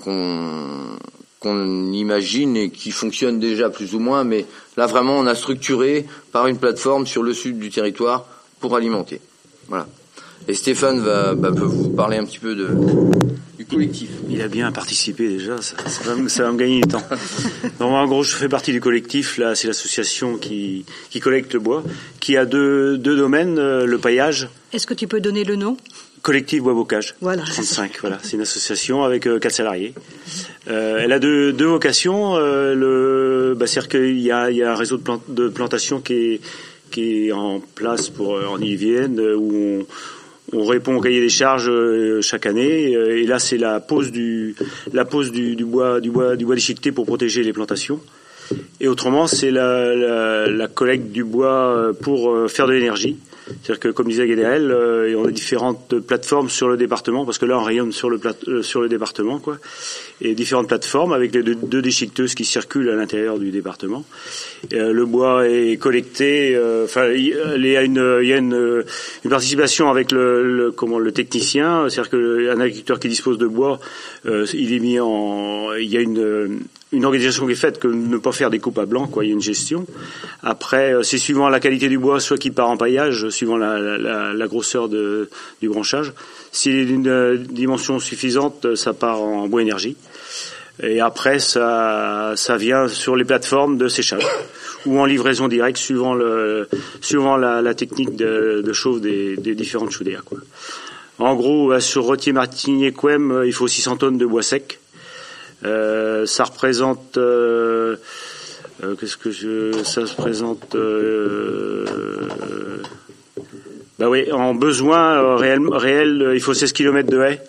qu'on imagine et qui fonctionne déjà plus ou moins, mais là vraiment on a structuré par une plateforme sur le sud du territoire pour alimenter. Voilà. Et Stéphane va, bah, peut vous parler un petit peu de, du collectif. Il a bien participé déjà, ça, va, me gagner du temps. <laughs> en gros, je fais partie du collectif. Là, c'est l'association qui, qui collecte le bois, qui a deux, deux domaines, euh, le paillage. Est-ce que tu peux donner le nom? Collectif Bois Bocage. Voilà. 35, voilà. C'est une association avec euh, quatre salariés. Euh, elle a deux, deux vocations. Euh, le, bah, c'est-à-dire qu'il y a, il y a un réseau de, de plantation qui est, qui est en place pour en Yvienne, où on, on répond au cahier des charges chaque année. Et là, c'est la pose du, la pose du, bois, du bois, du bois déchiqueté pour protéger les plantations. Et autrement, c'est la, collecte du bois pour faire de l'énergie. C'est-à-dire que, comme disait Guédérel, euh, on a différentes plateformes sur le département, parce que là, on rayonne sur le, euh, sur le département, quoi. Et différentes plateformes avec les deux, déchiqueteuses qui circulent à l'intérieur du département. Euh, le bois est collecté. Euh, enfin, il y a une, il y a une, une participation avec le, le, comment le technicien, c'est-à-dire qu'un agriculteur qui dispose de bois, il est mis en, il y a une une organisation qui est faite que ne pas faire des coupes à blanc, quoi. Il y a une gestion. Après, c'est suivant la qualité du bois, soit qui part en paillage, suivant la, la, la grosseur de, du branchage. S'il est d'une dimension suffisante, ça part en bois énergie. Et après, ça, ça vient sur les plateformes de séchage ou en livraison directe, suivant le, suivant la, la technique de, de chauffe des, des différentes chaudières. Quoi. En gros, sur Retier Martinier Quem, il faut 600 tonnes de bois sec. Euh, ça représente euh, euh, qu'est-ce que je ça se présente bah oui en besoin réel, réel il faut 16 km de haies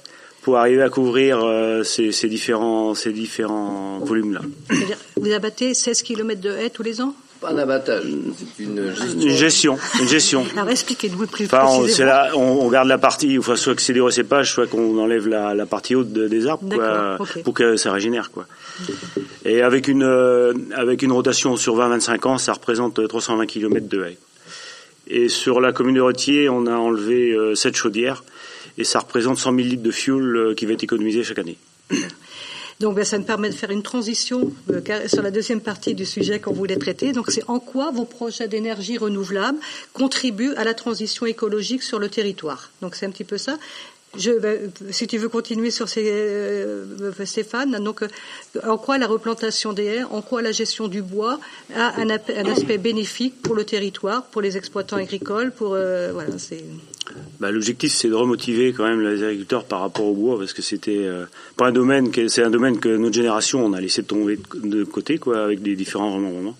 pour arriver à couvrir ces, différents ces différents volumes là. Vous abattez 16 km de haies tous les ans? Pas un abattage, c'est une gestion. Une gestion, <laughs> Alors expliquez-nous plus enfin, on, là, on, garde la partie, enfin, soit que c'est des recépages, soit qu'on enlève la, la, partie haute des arbres quoi, pour que ça régénère. Quoi. Et avec une, euh, avec une rotation sur 20-25 ans, ça représente 320 km de haies. Et sur la commune de Retier, on a enlevé euh, 7 chaudières et ça représente 100 000 litres de fuel euh, qui va être économisé chaque année. Donc ben, ça me permet de faire une transition euh, sur la deuxième partie du sujet qu'on voulait traiter. Donc c'est en quoi vos projets d'énergie renouvelable contribuent à la transition écologique sur le territoire. Donc c'est un petit peu ça. Ben, si tu veux continuer sur ces, euh, Stéphane, donc euh, en quoi la replantation des haies, en quoi la gestion du bois a un aspect bénéfique pour le territoire, pour les exploitants agricoles, pour voilà, c'est. Bah, l'objectif, c'est de remotiver quand même les agriculteurs par rapport au bois, parce que c'était euh, un domaine, c'est un domaine que notre génération on a laissé tomber de côté, quoi, avec des différents remembrements.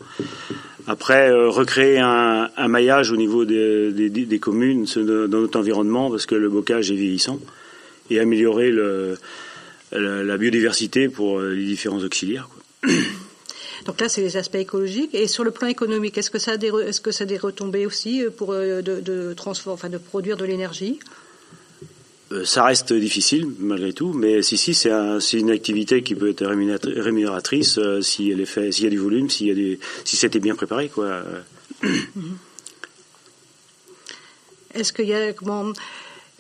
Après, euh, recréer un, maillage au niveau des, communes dans notre environnement, parce que le bocage est vieillissant, et améliorer la, biodiversité pour euh, les différents auxiliaires. <clears throat> Donc là, c'est les aspects écologiques. Et sur le plan économique, est-ce que ça a des, est-ce que ça a des retombées aussi euh, pour euh, de, de, enfin, de produire de l'énergie? Euh, ça reste difficile malgré tout, mais si si c'est un, une activité qui peut être rémunératrice si elle est fait, s'il y a du volume, s'il y a des, si c'était bien préparé quoi. Est-ce qu'il y a comment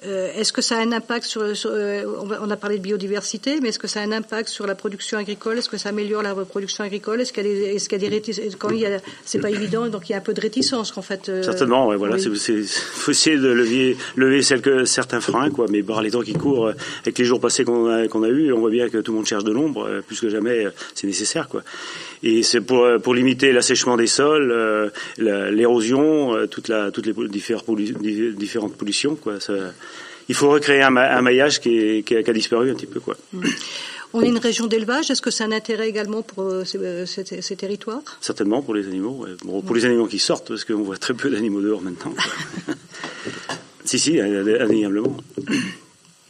euh, est-ce que ça a un impact sur, euh, on a parlé de biodiversité, mais est-ce que ça a un impact sur la production agricole? Est-ce que ça améliore la reproduction agricole? Est-ce qu'il y a des, est-ce qu'il y a des réticences Quand il y a, c'est pas évident, donc il y a un peu de réticence qu'en fait. Euh, Certainement, ouais, voilà, c'est, c'est, faut essayer de lever, lever certains freins, quoi. Mais par les temps qui courent, avec les jours passés qu'on a, qu'on a eu, on voit bien que tout le monde cherche de l'ombre, plus que jamais, c'est nécessaire, quoi. Et c'est pour, pour limiter l'assèchement des sols, l'érosion, toute la, toutes les différentes pollutions, quoi. Ça, il faut recréer un, maillage qui, qui, a, disparu un petit peu. Quoi. On est une région d'élevage. Est-ce que c'est un intérêt également pour euh, euh, ces, territoires? Certainement pour les animaux. pour les animaux qui sortent, parce qu'on voit très peu d'animaux dehors maintenant. <laughs> si, si, indéniablement.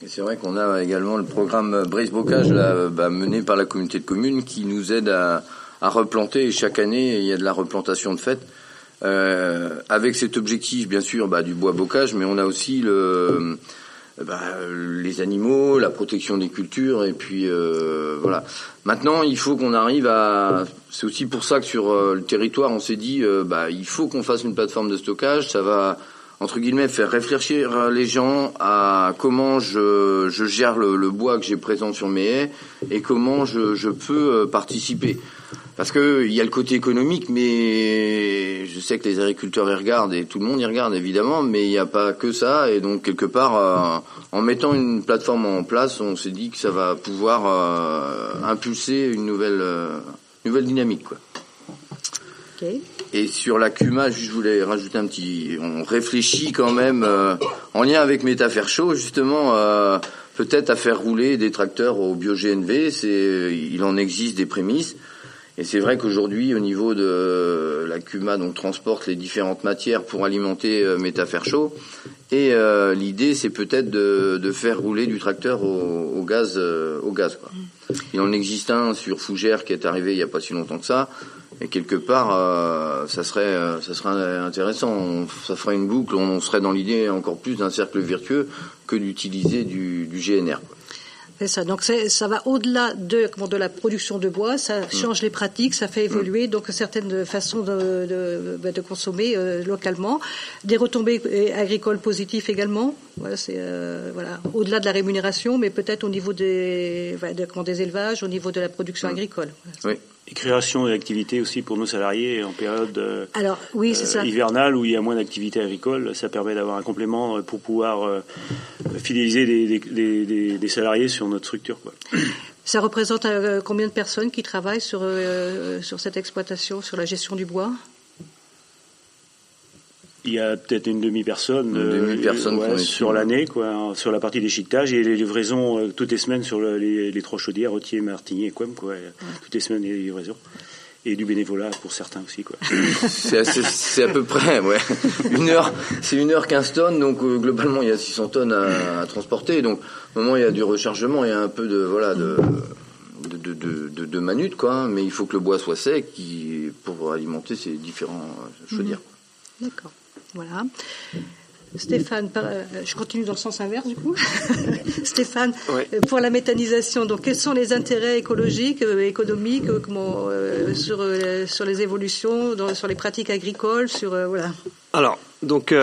c'est vrai qu'on a également le programme Brace Bocage bah, mené par la communauté de communes qui nous aide à, à replanter. Et chaque année, il y a de la replantation de fait. Euh, avec cet objectif, bien sûr, bah, du bois bocage, mais on a aussi le, bah, les animaux, la protection des cultures, et puis euh, voilà. Maintenant, il faut qu'on arrive à. C'est aussi pour ça que sur euh, le territoire, on s'est dit, euh, bah, il faut qu'on fasse une plateforme de stockage. Ça va entre guillemets faire réfléchir les gens à comment je, je gère le, bois que j'ai présent sur mes haies et comment je, je peux participer. Parce que il y a le côté économique, mais je sais que les agriculteurs y regardent et tout le monde y regarde évidemment, mais il n'y a pas que ça. Et donc quelque part, euh, en mettant une plateforme en place, on s'est dit que ça va pouvoir euh, impulser une nouvelle, euh, nouvelle dynamique, quoi. Et sur la CUMA, je voulais rajouter un petit. On réfléchit quand même en lien avec Métafaire Chaud, justement peut-être à faire rouler des tracteurs au bio-GNV. C'est, il en existe des prémices. Et c'est vrai qu'aujourd'hui, au niveau de la CUMA, donc transporte les différentes matières pour alimenter euh, Métafaire chaud. Et euh, l'idée, c'est peut-être de, de, faire rouler du tracteur au, au gaz. Euh, au gaz quoi. Il en existe un sur Fougère qui est arrivé il n'y a pas si longtemps que ça. Et quelque part, euh, ça serait, ça serait intéressant. ça ferait une boucle. On serait dans l'idée encore plus d'un cercle vertueux que d'utiliser du, du GNR. C'est ça. Donc ça va au-delà de, de la production de bois, ça mm. change les pratiques, ça fait mm. évoluer donc certaines façons de, de, bah, de consommer euh, localement, des retombées euh, agricoles positives également. Voilà, c'est euh, voilà au-delà de la rémunération, mais peut-être au niveau des, des élevages, au niveau de la production mm. agricole. Oui et création d'activités aussi pour nos salariés en période euh, Alors, oui, c'est ça. hivernale où il y a moins d'activités agricoles. Ça permet d'avoir un complément pour pouvoir euh, fidéliser des, des, des, salariés sur notre structure. Quoi. <clears throat> Ça représente euh, combien de personnes qui travaillent sur, sur cette exploitation, sur la gestion du bois? Il y a peut-être une demi-personne, demi euh, sur l'année, quoi, sur la partie d'échiquetage et les livraisons euh, toutes les semaines sur les, les, trois chaudières, Rotier, Martigny et Quem, quoi, toutes les semaines les livraisons. Et du bénévolat pour certains aussi, quoi. <laughs> c'est à peu près, ouais. Une heure, c'est une heure 15 tonnes, donc euh, globalement il y a 600 tonnes à, à, transporter. Donc, au moment il y a du rechargement, il y a un peu de, voilà, de, de, de, de, de manute, quoi. Hein, mais il faut que le bois soit sec qui, pour alimenter ces différents chaudières. D'accord. Voilà. Stéphane, euh, je continue dans le sens inverse du coup. <laughs> Stéphane, euh, pour la méthanisation, donc quels sont les intérêts écologiques, euh, économiques, comment, sur, sur les évolutions, sur les pratiques agricoles, sur voilà. Alors, donc.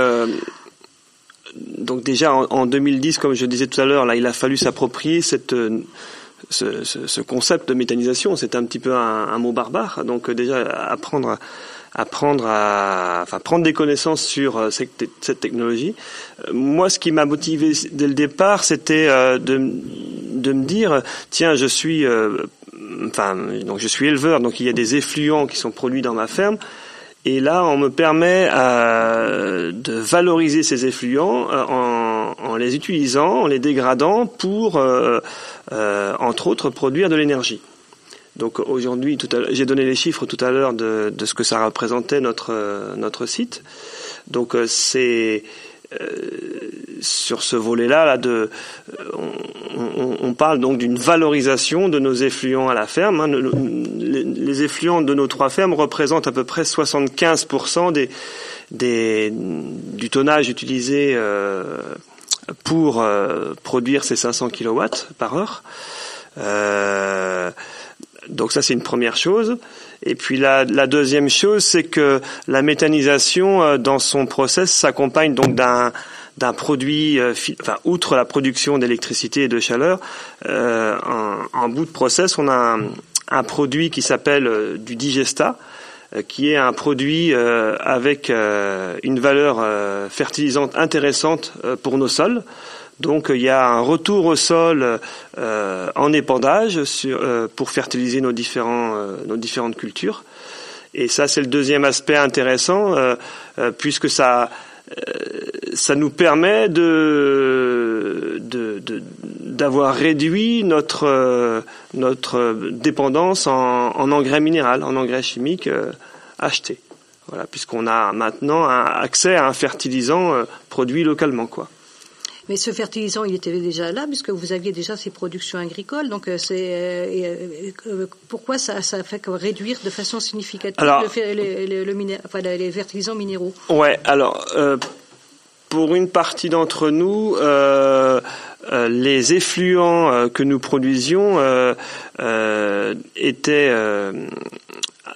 donc déjà en, 2010, comme je disais tout à l'heure, là, il a fallu s'approprier cette ce, ce, concept de méthanisation. C'est un petit peu un, mot barbare. Donc déjà apprendre apprendre à enfin, prendre des connaissances sur euh, cette, technologie. Euh, moi, ce qui m'a motivé dès le départ, c'était euh, de, de me dire, tiens, je suis, enfin, donc je suis éleveur, donc il y a des effluents qui sont produits dans ma ferme. Et là, on me permet euh, de valoriser ces effluents en, en, les utilisant, en les dégradant pour, euh, euh, entre autres, produire de l'énergie. Donc aujourd'hui, j'ai donné les chiffres tout à l'heure de, ce que ça représentait notre notre site. Donc euh, c'est euh, sur ce volet-là, là, de, on, parle donc d'une valorisation de nos effluents à la ferme. Hein. Les, effluents de nos trois fermes représentent à peu près 75% des, des, du tonnage utilisé euh, pour euh, produire ces 500 kW par heure. Euh, donc ça c'est une première chose. Et puis la, deuxième chose, c'est que la méthanisation euh, dans son process s'accompagne donc d'un produit, enfin outre la production d'électricité et de chaleur, en, bout de process, on a un, un produit qui s'appelle du digesta, qui est un produit avec une valeur fertilisante intéressante pour nos sols. Donc il y a un retour au sol euh, en épandage sur, euh, pour fertiliser nos, différents, euh, nos différentes cultures. Et ça, c'est le deuxième aspect intéressant, puisque ça, ça nous permet de, d'avoir réduit notre, notre dépendance en, en, engrais minéral, en engrais chimiques achetés. Voilà, puisqu'on a maintenant accès à un fertilisant produit localement, quoi. Mais ce fertilisant, il était déjà là puisque vous aviez déjà ces productions agricoles. Donc, c'est pourquoi ça, ça fait réduire de façon significative le, les fertilisants minéraux? Ouais. Alors, pour une partie d'entre nous. Euh, euh, les effluents euh, que nous produisions euh, étaient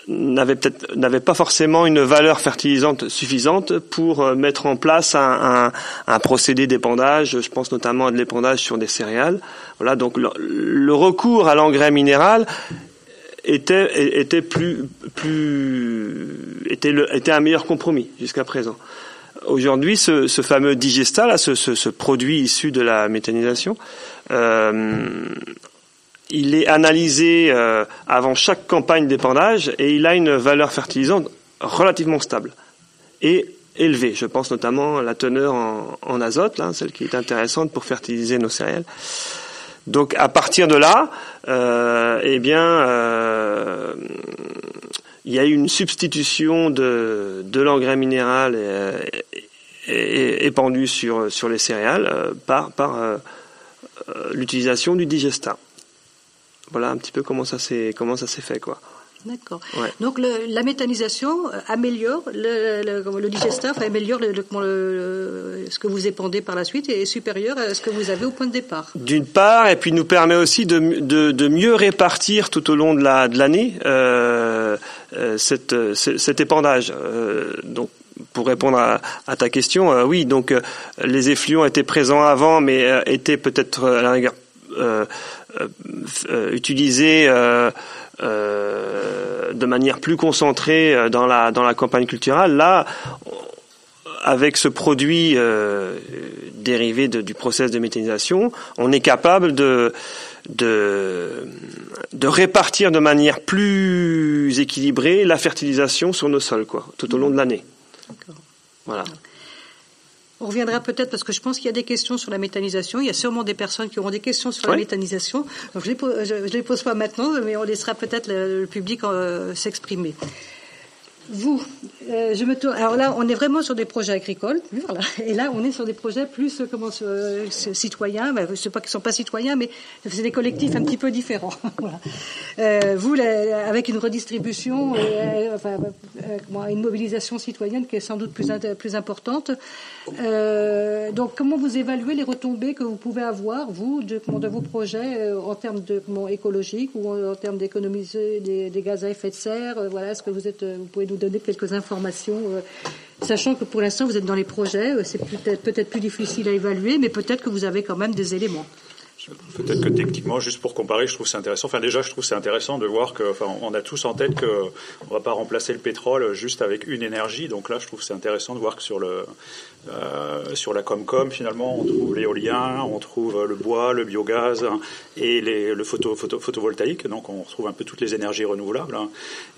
n'avaient peut-être n'avaient pas forcément une valeur fertilisante suffisante pour mettre en place un, un, procédé d'épandage. Je pense notamment à de l'épandage sur des céréales. Voilà, donc le, recours à l'engrais minéral était était plus plus était le, était un meilleur compromis jusqu'à présent. Aujourd'hui, ce, ce, fameux digesta, là, ce, ce, ce, produit issu de la méthanisation, euh, il est analysé euh, avant chaque campagne d'épandage et il a une valeur fertilisante relativement stable et élevée. Je pense notamment à la teneur en, azote, là, celle qui est intéressante pour fertiliser nos céréales. Donc à partir de là, euh, eh bien, euh, il y a eu une substitution de, l'engrais minéral épandu sur, les céréales euh, par, par euh, euh, l'utilisation du digesta. Voilà un petit peu comment ça s'est comment ça s'est fait quoi. D'accord. Donc le, la méthanisation améliore le, le, le digestif, améliore le, ce que vous épandez par la suite et est supérieur à ce que vous avez au point de départ. D'une part, et puis nous permet aussi de, de, de mieux répartir tout au long de la de l'année euh, cette, cet épandage. Euh, donc pour répondre à, à ta question, euh, oui, donc euh, les effluents étaient présents avant, mais euh, étaient peut-être à la rigueur utilisés de manière plus concentrée dans la dans la campagne culturelle. Là, avec ce produit dérivé de, du process de méthanisation, on est capable de de, de répartir de manière plus équilibrée la fertilisation sur nos sols, quoi, tout au long de l'année. Voilà. On reviendra peut-être parce que je pense qu'il y a des questions sur la méthanisation. Il y a sûrement des personnes qui auront des questions sur la méthanisation. Donc je ne les, les, pose pas maintenant, mais on laissera peut-être le, public euh, s'exprimer. Vous, euh, je me tourne. Alors là, on est vraiment sur des projets agricoles, <laughs> voilà. Et là, on est sur des projets plus euh, comment euh, citoyens. Ben, je sais pas qu'ils sont pas citoyens, mais c'est des collectifs un petit peu différents. <laughs> vous, avec une redistribution, enfin, une mobilisation citoyenne qui est sans doute plus plus importante. donc, comment vous évaluez les retombées que vous pouvez avoir vous de, vos projets en termes de comment, ou en, en termes d'économiser des, des, gaz à effet de serre Voilà, est-ce que vous êtes, vous pouvez nous donner quelques informations, euh, sachant que pour l'instant vous êtes dans les projets, euh, c'est peut-être peut-être plus difficile à évaluer, mais peut-être que vous avez quand même des éléments. Peut-être que techniquement, juste pour comparer, je trouve c'est intéressant. Enfin, déjà, je trouve c'est intéressant de voir que, enfin, on a tous en tête que on va pas remplacer le pétrole juste avec une énergie. Donc là, je trouve c'est intéressant de voir que sur le euh, sur la Comcom, finalement, on trouve l'éolien, on trouve le bois, le biogaz hein, et les, le photo, photo, photovoltaïque. Donc, on retrouve un peu toutes les énergies renouvelables. Hein.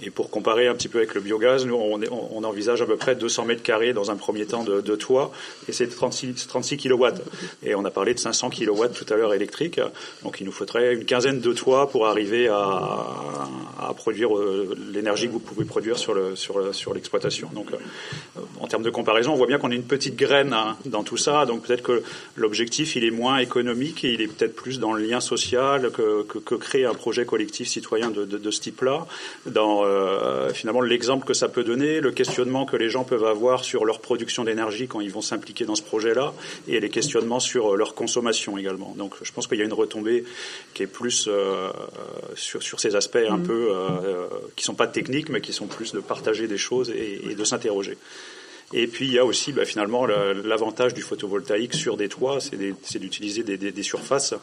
Et pour comparer un petit peu avec le biogaz, nous, on, on, envisage à peu près 200 mètres carrés dans un premier temps de, de toit, et c'est 36, 36 kilowatts. Et on a parlé de 500 kilowatts tout à l'heure électriques. Donc, il nous faudrait une quinzaine de toits pour arriver à, à produire euh, l'énergie que vous pouvez produire sur le sur, sur l'exploitation. Donc, euh, en termes de comparaison, on voit bien qu'on est une petite graine hein, dans tout ça. Donc peut-être que l'objectif, il est moins économique et il est peut-être plus dans le lien social que, que, que créer un projet collectif citoyen de, de, de ce type-là. Dans euh, finalement l'exemple que ça peut donner, le questionnement que les gens peuvent avoir sur leur production d'énergie quand ils vont s'impliquer dans ce projet-là, et les questionnements sur leur consommation également. Donc je pense qu'il y a une retombée qui est plus euh, sur, sur ces aspects un mmh. peu euh, qui sont pas techniques, mais qui sont plus de partager des choses et, et de s'interroger. Et puis il y a aussi bah, finalement l'avantage du photovoltaïque sur des toits, c'est d'utiliser des, des, des, surfaces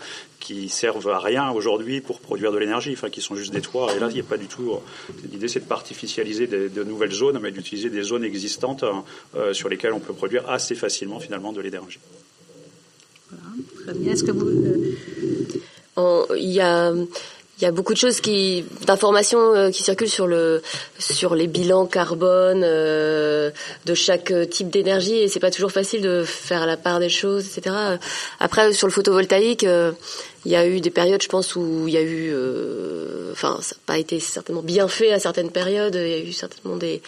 qui servent à rien aujourd'hui pour produire de l'énergie, enfin qui sont juste des toits. Et là, il n'y a pas du tout. L'idée, c'est de pas artificialiser de nouvelles zones, mais d'utiliser des zones existantes euh, sur lesquelles on peut produire assez facilement finalement de l'énergie. Voilà, très bien. Est-ce que vous euh... il y a il y a beaucoup de choses qui, d'informations euh, qui circulent sur le, sur les bilans carbone euh, de chaque type d'énergie et c'est pas toujours facile de faire la part des choses, etc. Après, sur le photovoltaïque, euh, Il y a eu des périodes, je pense, où il y a eu, euh, enfin, ça n'a pas été certainement bien fait à certaines périodes. Il y a eu certainement des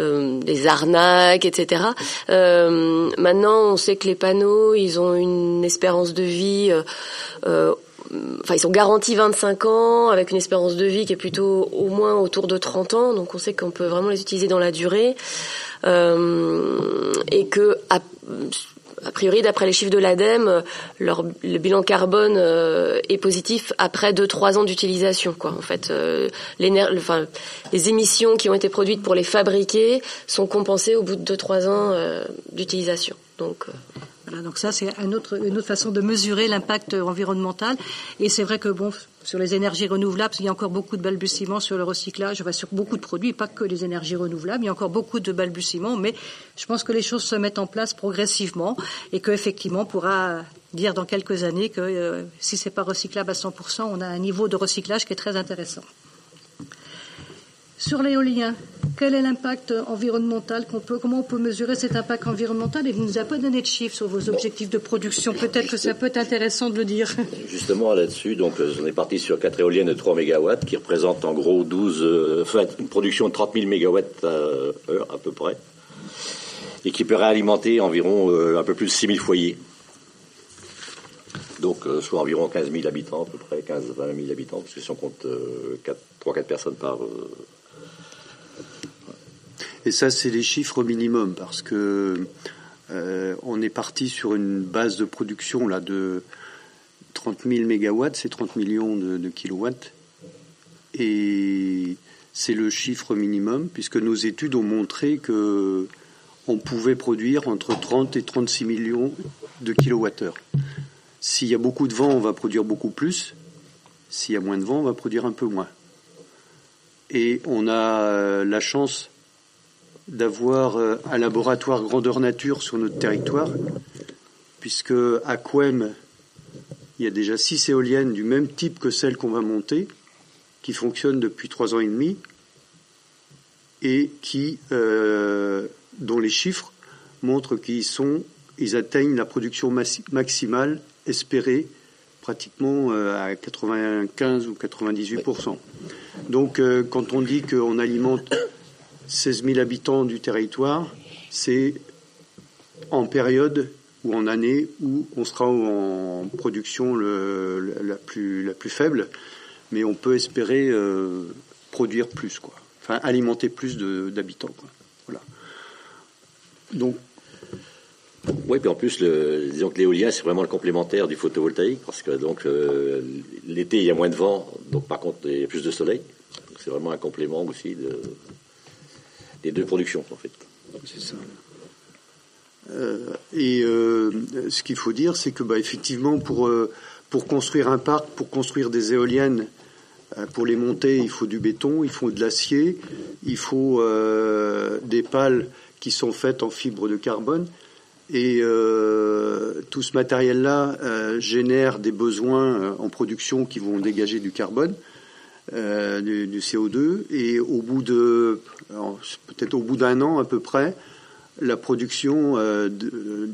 euh, des arnaques, etc. Euh, maintenant, on sait que les panneaux, ils ont une espérance de vie. Euh, enfin, ils sont garantis 25 ans avec une espérance de vie qui est plutôt au moins autour de 30 ans. Donc, on sait qu'on peut vraiment les utiliser dans la durée. et que a priori, d'après les chiffres de l'ADEME, euh, le bilan carbone euh, est positif après 2-3 ans d'utilisation. Quoi. En fait, euh, les émissions qui ont été produites pour les fabriquer sont compensées au bout de 2-3 ans euh, d'utilisation. Donc, donc ça, c'est une autre, une autre façon de mesurer l'impact environnemental. Et c'est vrai que, bon, sur les énergies renouvelables, il y a encore beaucoup de balbutiements sur le recyclage, enfin, sur beaucoup de produits, pas que les énergies renouvelables, il y a encore beaucoup de balbutiements, mais je pense que les choses se mettent en place progressivement et qu'effectivement, on pourra dire dans quelques années que euh, si c'est pas recyclable à 100%, on a un niveau de recyclage qui est très intéressant. Sur l'éolien, quel est l'impact environnemental qu'on peut, comment on peut mesurer cet impact environnemental? Et vous ne nous avez pas donné de chiffres sur vos objectifs de production. Peut-être que ça peut être intéressant de le dire. <laughs> Justement là-dessus, donc on est parti sur quatre éoliennes de 3 MW qui représentent en gros 12, euh, enfin, une production de 30 000 MW heure à peu près, et qui peut réalimenter environ euh, un peu plus de 6 000 foyers. Donc, euh, soit environ 15 000 habitants, à peu près 15-20 000 habitants, parce que si on compte 3-4 personnes par, et ça, c'est les chiffres minimum parce que euh, on est parti sur une base de production là de 30 000 mégawatts, c'est 30 millions de, kilowatts, et c'est le chiffre minimum puisque nos études ont montré que on pouvait produire entre 30 et 36 millions de kilowattheures. S'il y a beaucoup de vent, on va produire beaucoup plus. S'il y a moins de vent, on va produire un peu moins. Et on a euh, la chance d'avoir euh, un laboratoire grandeur nature sur notre territoire, puisque à Couem, il y a déjà six éoliennes du même type que celles qu'on va monter, qui fonctionnent depuis trois ans et demi, et qui, euh, dont les chiffres montrent qu'ils sont, ils atteignent la production maximale espérée pratiquement euh, à 95 ou 98 Donc, quand on dit qu'on alimente 16 000 habitants du territoire, c'est en période ou en année où on sera en production la, plus, la plus faible, mais on peut espérer euh, produire plus, quoi. Enfin, alimenter plus d'habitants, Voilà. Donc. Oui, puis en plus, le, disons que l'éolien, c'est vraiment le complémentaire du photovoltaïque, parce que donc euh, l'été, il y a moins de vent, donc par contre, il y a plus de soleil. C'est vraiment un complément aussi de, des deux en fait. C'est ça. Euh, et euh, ce qu'il faut dire, c'est que, bah, effectivement, pour, euh, pour construire un parc, pour construire des éoliennes, pour les monter, il faut du béton, il faut de l'acier, il faut des pales qui sont faites en fibre de carbone. Et tout ce matériel-là génère des besoins en production qui vont dégager du carbone. Euh, du, CO2 et au bout de peut-être au bout d'un an à peu près, la production euh,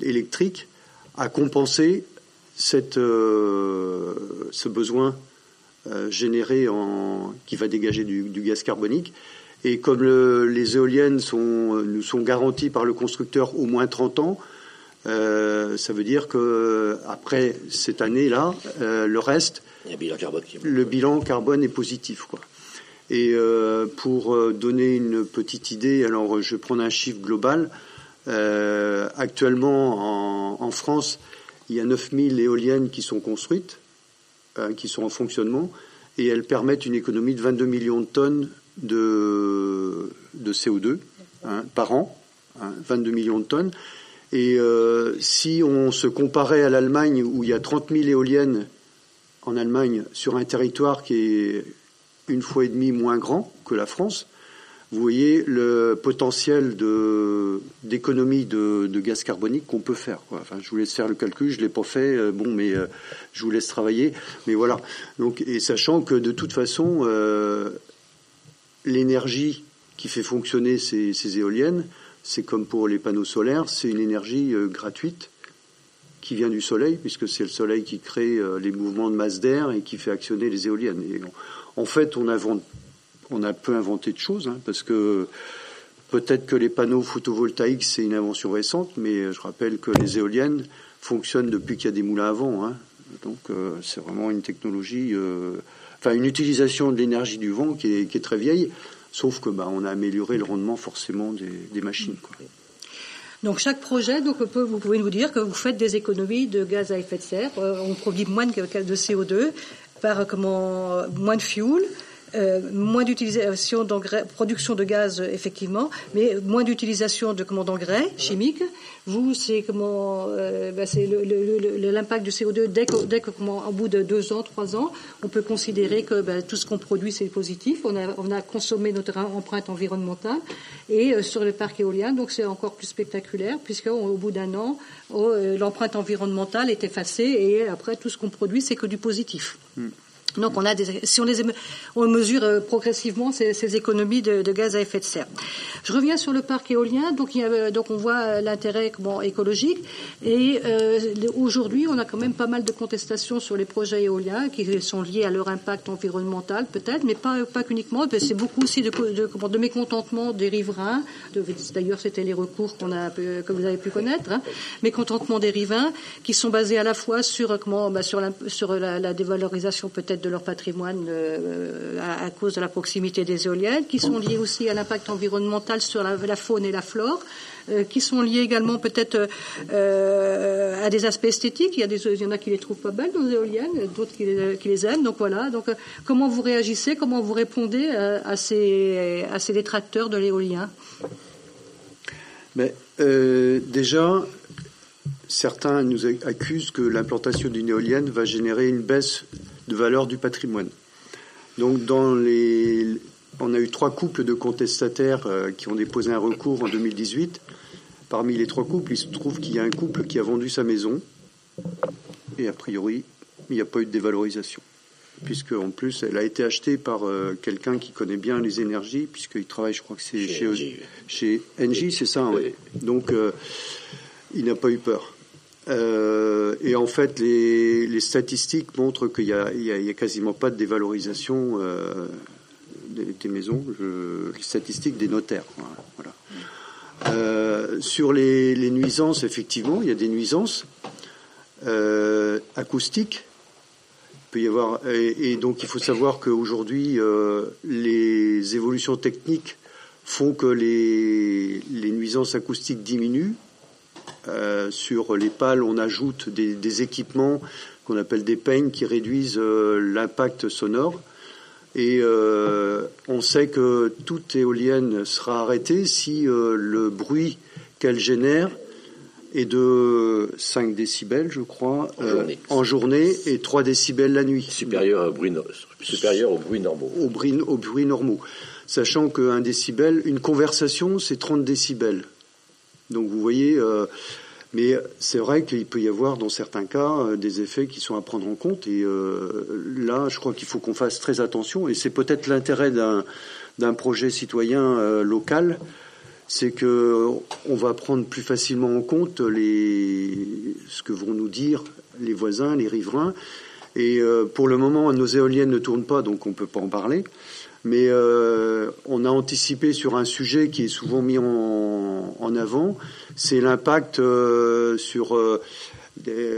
électrique a compensé cette, euh, ce besoin généré en, qui va dégager du, gaz carbonique. Et comme les éoliennes sont, nous sont garanties par le constructeur au moins 30 ans, ça veut dire que après cette année-là, le reste le bilan carbone est positif, quoi. Et euh, pour euh, donner une petite idée, alors je vais prendre un chiffre global. Euh, actuellement, en, France, il y a 9000 éoliennes qui sont construites, qui sont en fonctionnement, et elles permettent une économie de 22 millions de tonnes de, de CO2 hein, par an, 22 hein, millions de tonnes. Et si on se comparait à l'Allemagne, où il y a 30 000 éoliennes en Allemagne sur un territoire qui est une fois et demie moins grand que la France, vous voyez le potentiel d'économie de, gaz carbonique qu'on peut faire. Je vous laisse faire le calcul, je l'ai pas fait, euh, bon, mais euh, je vous laisse travailler. Et sachant que de toute façon, euh, l'énergie qui fait fonctionner ces éoliennes, c'est comme pour les panneaux solaires, c'est une énergie gratuite qui vient du soleil, puisque c'est le soleil qui crée les mouvements de masse d'air et qui fait actionner les éoliennes. En fait, on, a peu inventé de choses, hein, parce que peut-être que les panneaux photovoltaïques, c'est une invention récente, mais je rappelle que les éoliennes fonctionnent depuis qu'il y a des moulins à vent. Hein. Donc c'est vraiment une technologie enfin une utilisation de l'énergie du vent qui est, très vieille, sauf que bah, on a amélioré le rendement forcément des, machines. Donc chaque projet, vous pouvez nous dire que vous faites des économies de gaz à effet de serre. Euh, on produit moins de CO2 par comment moins de fuel. Euh, moins d'utilisation d'engrais, production de gaz effectivement, mais moins d'utilisation de comment d'engrais chimiques. Vous, c'est comment, euh, ben, c'est l'impact du CO2 dès que, dès comment, au bout de deux ans, trois ans, on peut considérer que ben, tout ce qu'on produit c'est positif. On a, on a consommé notre empreinte environnementale et euh, sur le parc éolien, donc c'est encore plus spectaculaire puisque au bout d'un an, oh, l'empreinte environnementale est effacée et après tout ce qu'on produit c'est que du positif. Hmm. Donc on a des, si on les on mesure euh, progressivement ces, économies de, gaz à effet de serre. Je reviens sur le parc éolien. Donc il y a, donc on voit euh, l'intérêt bon, écologique et euh, aujourd'hui on a quand même pas mal de contestations sur les projets éoliens qui sont liés à leur impact environnemental peut-être, mais pas pas qu'uniquement. C'est beaucoup aussi de, de, de, mécontentement des riverains. D'ailleurs c'était les recours qu'on a que vous avez pu connaître. Hein, mécontentement des riverains qui sont basés à la fois sur comment bah, sur la dévalorisation peut-être de leur patrimoine euh, à, cause de la proximité des éoliennes, qui sont liées aussi à l'impact environnemental sur la, faune et la flore, euh, qui sont liées également peut-être euh, à des aspects esthétiques. Il y, en a qui les trouvent pas belles, nos éoliennes, d'autres qui les, qui les, aiment. Donc voilà. Donc comment vous réagissez, comment vous répondez à, ces, à ces détracteurs de l'éolien? Mais déjà, certains nous accusent que l'implantation d'une éolienne va générer une baisse de valeur du patrimoine. Donc, dans les, on a eu trois couples de contestataires euh, qui ont déposé un recours en 2018. Parmi les trois couples, il se trouve qu'il y a un couple qui a vendu sa maison et a priori, il n'y a pas eu de dévalorisation. Puisque en plus, elle a été achetée par euh, quelqu'un qui connaît bien les énergies, puisqu'il travaille, je crois que c'est chez, chez, Engie, c'est ça. Hein. Donc, euh, il n'a pas eu peur. Euh, et en fait, les, les statistiques montrent qu'il n'y a, a, a, quasiment pas de dévalorisation euh, des, des, maisons, les statistiques des notaires. Voilà. Euh, sur les, les, nuisances, effectivement, il y a des nuisances euh, acoustiques. Il peut y avoir, et, et donc il faut savoir qu'aujourd'hui, euh, les évolutions techniques font que les, les nuisances acoustiques diminuent euh, sur les pales, on ajoute des, équipements qu'on appelle des peignes qui réduisent euh, l'impact sonore. Et euh, on sait que toute éolienne sera arrêtée si le bruit qu'elle génère est de 5 décibels, je crois, en journée, et 3 décibels la nuit. Supérieur, au bruit, supérieur aux bruits normaux. Au bruit, normaux. Sachant qu'un décibel, une conversation, c'est 30 décibels. Donc vous voyez, euh, mais c'est vrai qu'il peut y avoir dans certains cas euh, des effets qui sont à prendre en compte. Et euh, là, je crois qu'il faut qu'on fasse très attention. Et c'est peut-être l'intérêt d'un projet citoyen local, c'est que on va prendre plus facilement en compte ce que vont nous dire les voisins, les riverains. Et pour le moment, nos éoliennes ne tournent pas, donc on peut pas en parler mais on a anticipé sur un sujet qui est souvent mis en, en avant, c'est l'impact euh, sur euh, des,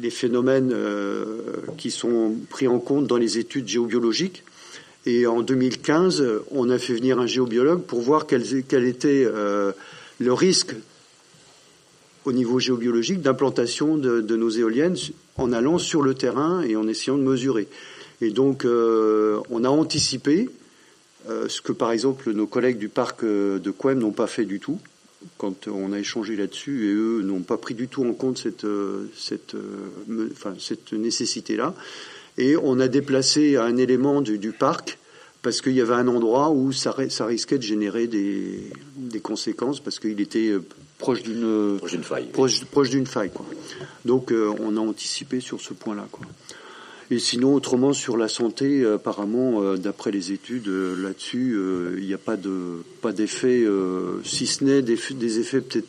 les phénomènes qui sont pris en compte dans les études géobiologiques. Et en 2015, on a fait venir un géobiologue pour voir quel, était le risque au niveau géobiologique d'implantation de, nos éoliennes en allant sur le terrain et en essayant de mesurer. Et donc, on a anticipé euh, ce que par exemple nos collègues du parc euh, de Quem n'ont pas fait du tout quand on a échangé là-dessus et eux n'ont pas pris du tout en compte cette, euh, cette, enfin, cette nécessité-là. Et on a déplacé un élément du, du parc parce qu'il y avait un endroit où ça, ça risquait de générer des, des conséquences parce qu'il était proche d'une faille. Proche, proche d'une faille. Quoi. Donc on a anticipé sur ce point-là. Quoi. Et sinon, autrement, sur la santé, apparemment, euh, d'après les études euh, là-dessus, euh, il n'y a pas de pas d'effet, si ce n'est des, des effets peut-être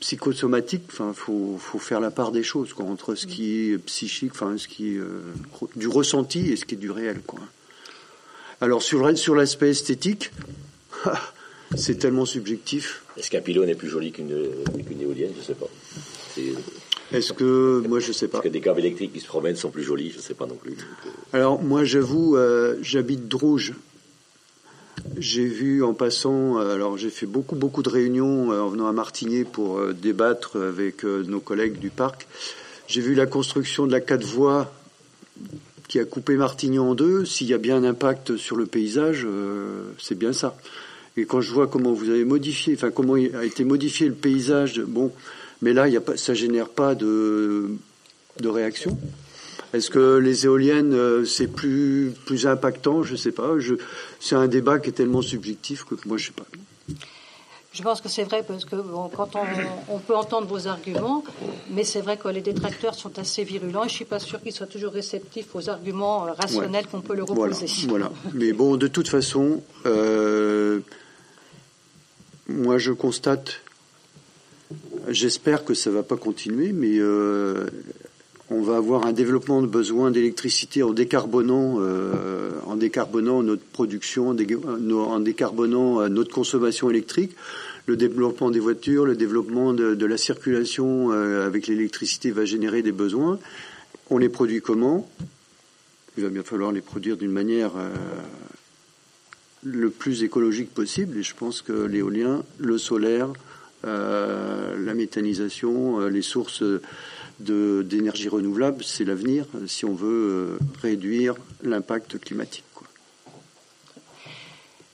psychosomatique, enfin, faut, faut faire la part des choses, quoi, entre ce qui est psychique, enfin, ce qui est euh, du ressenti et ce qui est du réel, quoi. Alors sur, sur l'aspect esthétique, <laughs> c'est tellement subjectif. Est-ce qu'un pylône est plus joli qu'une éolienne? Je sais pas. Est-ce que moi je sais pas. Est-ce que des câbles électriques qui se promènent sont plus jolis Je sais pas non plus. Euh. Alors moi j'avoue, euh, j'habite Drouge. J'ai vu en passant, euh, alors j'ai fait beaucoup beaucoup de réunions en venant à Martigny pour débattre avec nos collègues du parc. J'ai vu la construction de la quatre voies qui a coupé Martigny en deux. S'il y a bien un impact sur le paysage, c'est bien ça. Et quand je vois comment vous avez modifié, enfin comment a été modifié le paysage, bon, mais là, y a pas, ça génère pas de, de réaction. Est-ce que les éoliennes, euh, c'est plus, plus impactant? Je ne sais pas. Je, c'est un débat qui est tellement subjectif que moi, je ne sais pas. Je pense que c'est vrai parce que quand on, on, peut entendre vos arguments, mais c'est vrai que les détracteurs sont assez virulents et je ne suis pas sûr qu'ils soient toujours réceptifs aux arguments euh, rationnels qu'on peut leur opposer. Voilà, voilà, Mais bon, de toute façon, euh, moi je constate, j'espère que ça ne va pas continuer, mais euh, on va avoir un développement de besoin d'électricité en décarbonant, euh, en décarbonant notre production, en décarbonant euh, notre consommation électrique. Le développement des voitures, le développement de, la circulation avec l'électricité va générer des besoins. On les produit comment? Il va bien falloir les produire d'une manière le plus écologique possible. Et je pense que l'éolien, le solaire, la méthanisation, euh, les sources d'énergie renouvelable, c'est l'avenir si on veut euh, réduire l'impact climatique.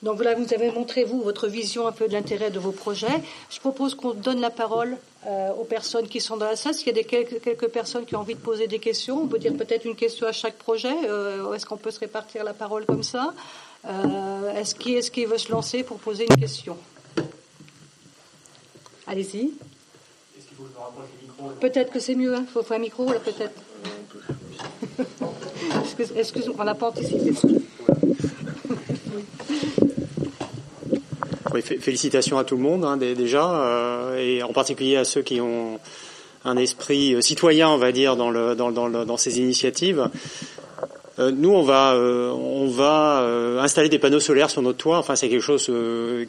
Donc voilà, vous avez montré, vous, votre vision un peu de l'intérêt de vos projets. Je propose qu'on donne la parole aux personnes qui sont dans la salle. S'il y a des, quelques, personnes qui ont envie de poser des questions, on peut dire peut-être une question à chaque projet. Est-ce qu'on peut se répartir la parole comme ça? Euh, est-ce qui est-ce qui veut se lancer pour poser une question? Allez-y. Peut-être que c'est mieux. Il hein. faut, un micro là peut-être. <laughs> Excusez-moi, on n'a pas anticipé. Oui, félicitations à tout le monde hein, déjà, euh, et en particulier à ceux qui ont un esprit euh, citoyen, on va dire, dans, le, dans, dans, dans ces initiatives. Euh, nous, on va, euh, on va euh, installer des panneaux solaires sur notre toit. Enfin, c'est quelque chose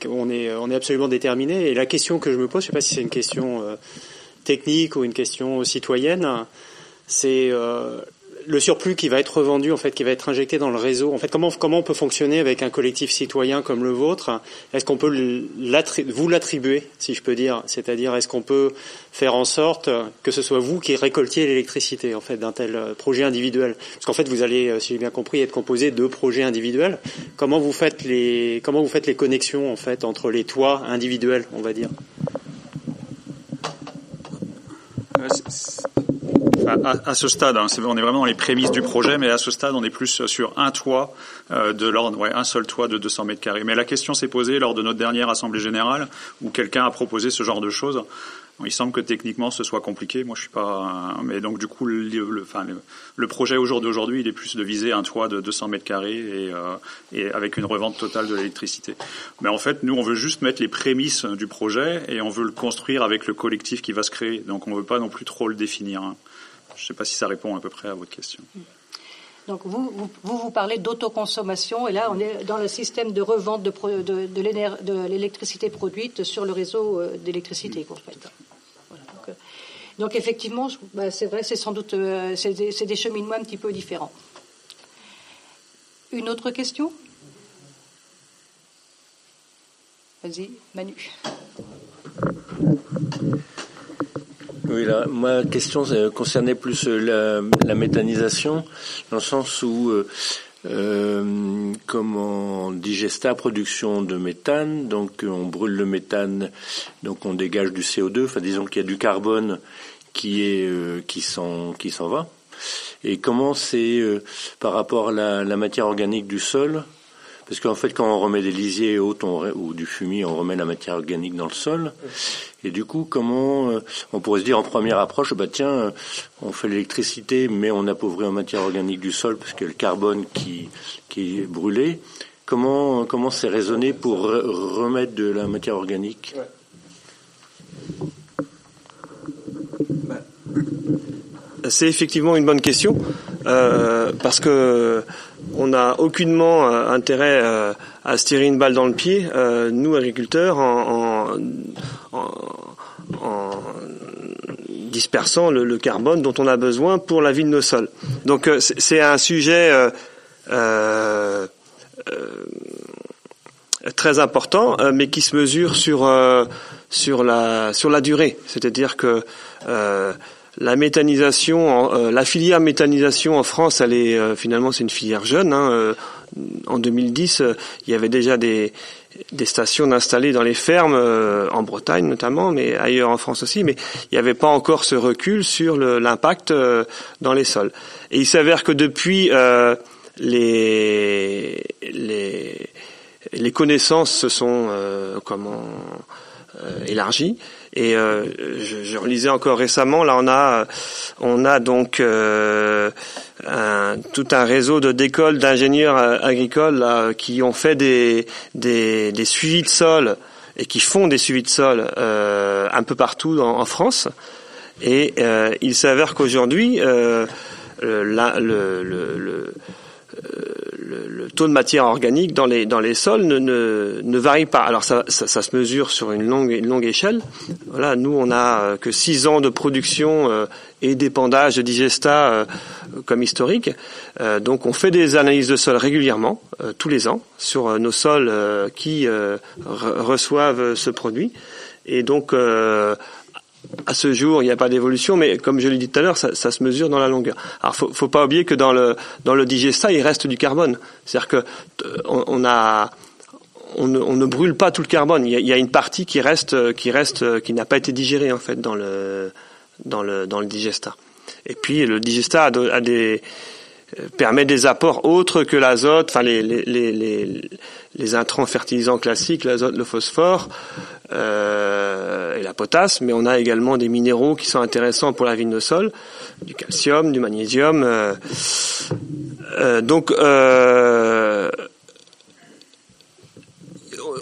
qu'on est, on est absolument déterminé. Et la question que je me pose, je ne sais pas si c'est une question technique ou une question citoyenne, c'est le surplus qui va être revendu, en fait, qui va être injecté dans le réseau. En fait, comment comment on peut fonctionner avec un collectif citoyen comme le vôtre? Est-ce qu'on peut vous l'attribuer, si je peux dire? C'est-à-dire, est-ce qu'on peut faire en sorte que ce soit vous qui récoltiez l'électricité, en fait, d'un tel euh, projet individuel? Parce qu'en fait, vous allez, euh, si j'ai bien compris, être composé de projets individuels. Comment vous faites les comment vous faites les connexions, en fait, entre les toits individuels, on va dire? Euh, à, ce stade, hein, on est vraiment dans les prémices du projet, mais à ce stade, on est plus sur un toit euh, de l'ordre, ouais, un seul toit de 200 mètres carrés. Mais la question s'est posée lors de notre dernière assemblée générale, où quelqu'un a proposé ce genre de choses. Il semble que techniquement ce soit compliqué. Moi, je suis pas. Mais donc du coup, le, enfin, le, projet au jour d'aujourd'hui, il est plus de viser un toit de 200 mètres carrés et, euh, et avec une revente totale de l'électricité. Mais en fait, nous, on veut juste mettre les prémices du projet et on veut le construire avec le collectif qui va se créer. Donc, on veut pas non plus trop le définir. Je ne sais pas si ça répond à peu près à votre question. Donc vous, vous, parlez d'autoconsommation et là on est dans le système de revente de, l'électricité produite sur le réseau euh, d'électricité euh, donc, effectivement, bah, c'est vrai, c'est sans doute euh, c'est des, des, cheminements un petit peu différents. Une autre question? Vas-y, Manu. Oui, là, ma question concernait plus euh, la, méthanisation, dans le sens où, euh, euh, comme on digesta production de méthane, donc on brûle le méthane, donc on dégage du CO2, enfin disons qu'il y a du carbone qui est qui s'en qui s'en va. Et comment c'est par rapport à la, la matière organique du sol parce qu'en fait, quand on remet des lisiers et autres, on, ou du fumier, on remet la matière organique dans le sol. Et du coup, comment euh, on, pourrait se dire en première approche, bah tiens, on fait l'électricité, mais on appauvrit en matière organique du sol parce que le carbone qui, qui est brûlé. Comment comment c'est raisonné pour remettre de la matière organique? C'est effectivement une bonne question euh, parce que on n'a aucunement euh, intérêt euh, à se tirer une balle dans le pied, nous agriculteurs, en, dispersant le, carbone dont on a besoin pour la vie de nos sols. Donc c'est un sujet très important, mais qui se mesure sur sur la sur la durée. C'est-à-dire que euh, la filière méthanisation en France, elle est euh, finalement c'est une filière jeune. Hein, euh, en 2010, il y avait déjà des, stations installées dans les fermes, en Bretagne notamment, mais ailleurs en France aussi, mais il n'y avait pas encore ce recul sur l'impact dans les sols. Et il s'avère que depuis les, connaissances se sont élargies et euh, je, je, relisais encore récemment, là on a, on a donc euh, un, tout un réseau de d'écoles d'ingénieurs euh, agricoles là, qui ont fait des, des, des, suivis de sol et qui font des suivis de sol euh, un peu partout en France. Et euh, il s'avère qu'aujourd'hui, euh, le, le, le, le, le, taux de matière organique dans les dans les sols ne, ne, ne varie pas. Alors ça, ça, ça, se mesure sur une longue une longue échelle. Voilà, nous on a euh, que six ans de production euh, et d'épandage de digesta euh, comme historique. donc on fait des analyses de sol régulièrement, tous les ans, sur nos sols qui reçoivent ce produit. Et donc à ce jour, il n'y a pas d'évolution, mais comme je l'ai dit tout à l'heure, ça, se mesure dans la longueur. Alors, faut, faut pas oublier que dans le dans le digesta, il reste du carbone. C'est-à-dire que euh, on, a on ne, brûle pas tout le carbone. Il y, a, une partie qui reste qui reste qui n'a pas été digérée en fait dans le dans le dans le digesta. Et puis le digesta a des permet des apports autres que l'azote, enfin les, les, les, les, intrants fertilisants classiques, l'azote, le phosphore euh, et la potasse, mais on a également des minéraux qui sont intéressants pour la vie de sols, du calcium, du magnésium. Euh, euh, donc euh,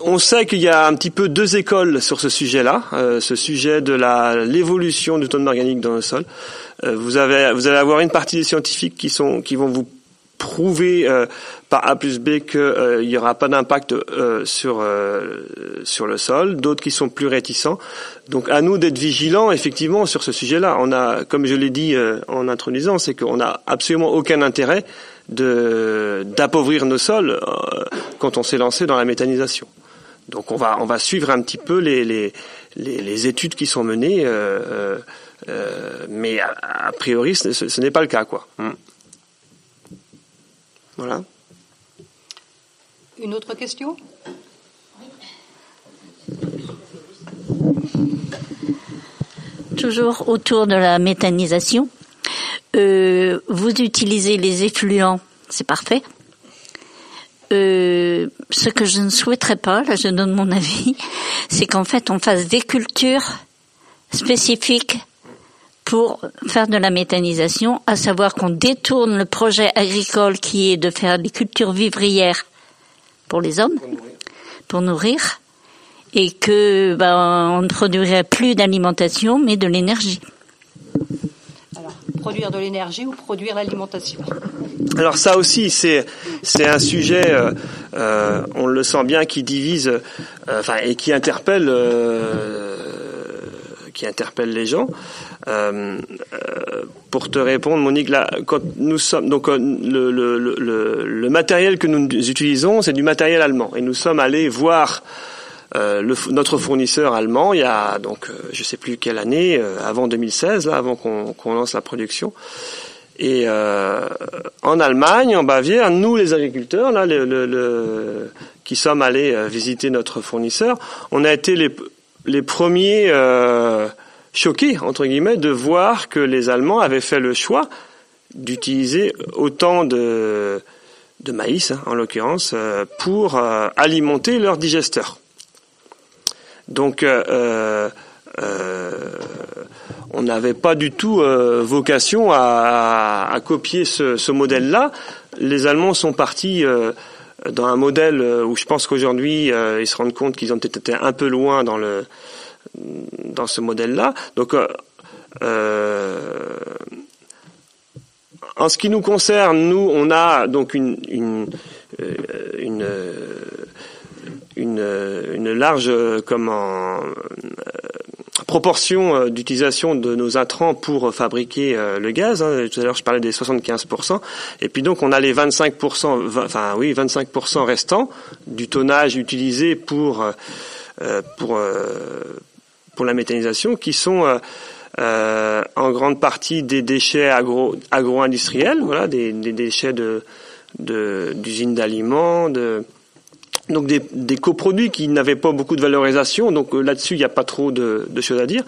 on sait qu'il y a un petit peu deux écoles sur ce sujet-là, euh, ce sujet de l'évolution du tonne organique dans le sol. Euh, vous avez vous allez avoir une partie des scientifiques qui sont qui vont vous prouver euh, par A plus B qu'il n'y aura pas d'impact sur sur le sol, d'autres qui sont plus réticents. Donc à nous d'être vigilants effectivement sur ce sujet-là. On a, comme je l'ai dit en introduisant, c'est qu'on n'a absolument aucun intérêt de d'appauvrir nos sols quand on s'est lancé dans la méthanisation. Donc on va on va suivre un petit peu les les, les, études qui sont menées, euh, euh, euh, mais a, priori ce, ce n'est pas le cas quoi. Hmm. Voilà. Une autre question? Toujours autour de la méthanisation. vous utilisez les effluents, c'est parfait. Euh, ce que je ne souhaiterais pas, là je donne mon avis, <laughs> c'est qu'en fait on fasse des cultures spécifiques pour faire de la méthanisation, à savoir qu'on détourne le projet agricole qui est de faire des cultures vivrières pour les hommes, pour nourrir, et que ben, on ne produirait plus d'alimentation mais de l'énergie. Produire de l'énergie ou produire l'alimentation? Alors ça aussi, c'est c'est un sujet, euh, euh, on le sent bien, qui divise, euh, enfin et qui interpelle, qui interpelle les gens. pour te répondre, Monique, là, quand nous sommes donc le, le, le, le matériel que nous utilisons, c'est du matériel allemand, et nous sommes allés voir euh, le, notre fournisseur allemand, il y a donc euh, je sais plus quelle année, euh, avant 2016, là, avant qu'on lance la production. Et en Allemagne, en Bavière, nous les agriculteurs, là, le, le, qui sommes allés visiter notre fournisseur, on a été les, les premiers choqués entre guillemets de voir que les Allemands avaient fait le choix d'utiliser autant de de maïs, hein, en l'occurrence, pour alimenter leur digesteur. Donc, euh, euh, euh, on n'avait pas du tout vocation à, copier ce, modèle-là. Les Allemands sont partis dans un modèle où je pense qu'aujourd'hui ils se rendent compte qu'ils ont été un peu loin dans le dans ce modèle-là. Donc en ce qui nous concerne, nous, on a donc une, une, une, une, large comment, proportion d'utilisation de nos intrants pour fabriquer le gaz. Hein. Tout à l'heure, je parlais des 75%. Et puis donc, on a les 25%, enfin oui, 25% restants du tonnage utilisé pour pour pour la méthanisation, qui sont euh, euh, en grande partie des déchets agro, agro-industriels, voilà, des, déchets d'usines d'aliments, de donc des, des, coproduits qui n'avaient pas beaucoup de valorisation, donc euh, là-dessus il n'y a pas trop de, de, choses à dire.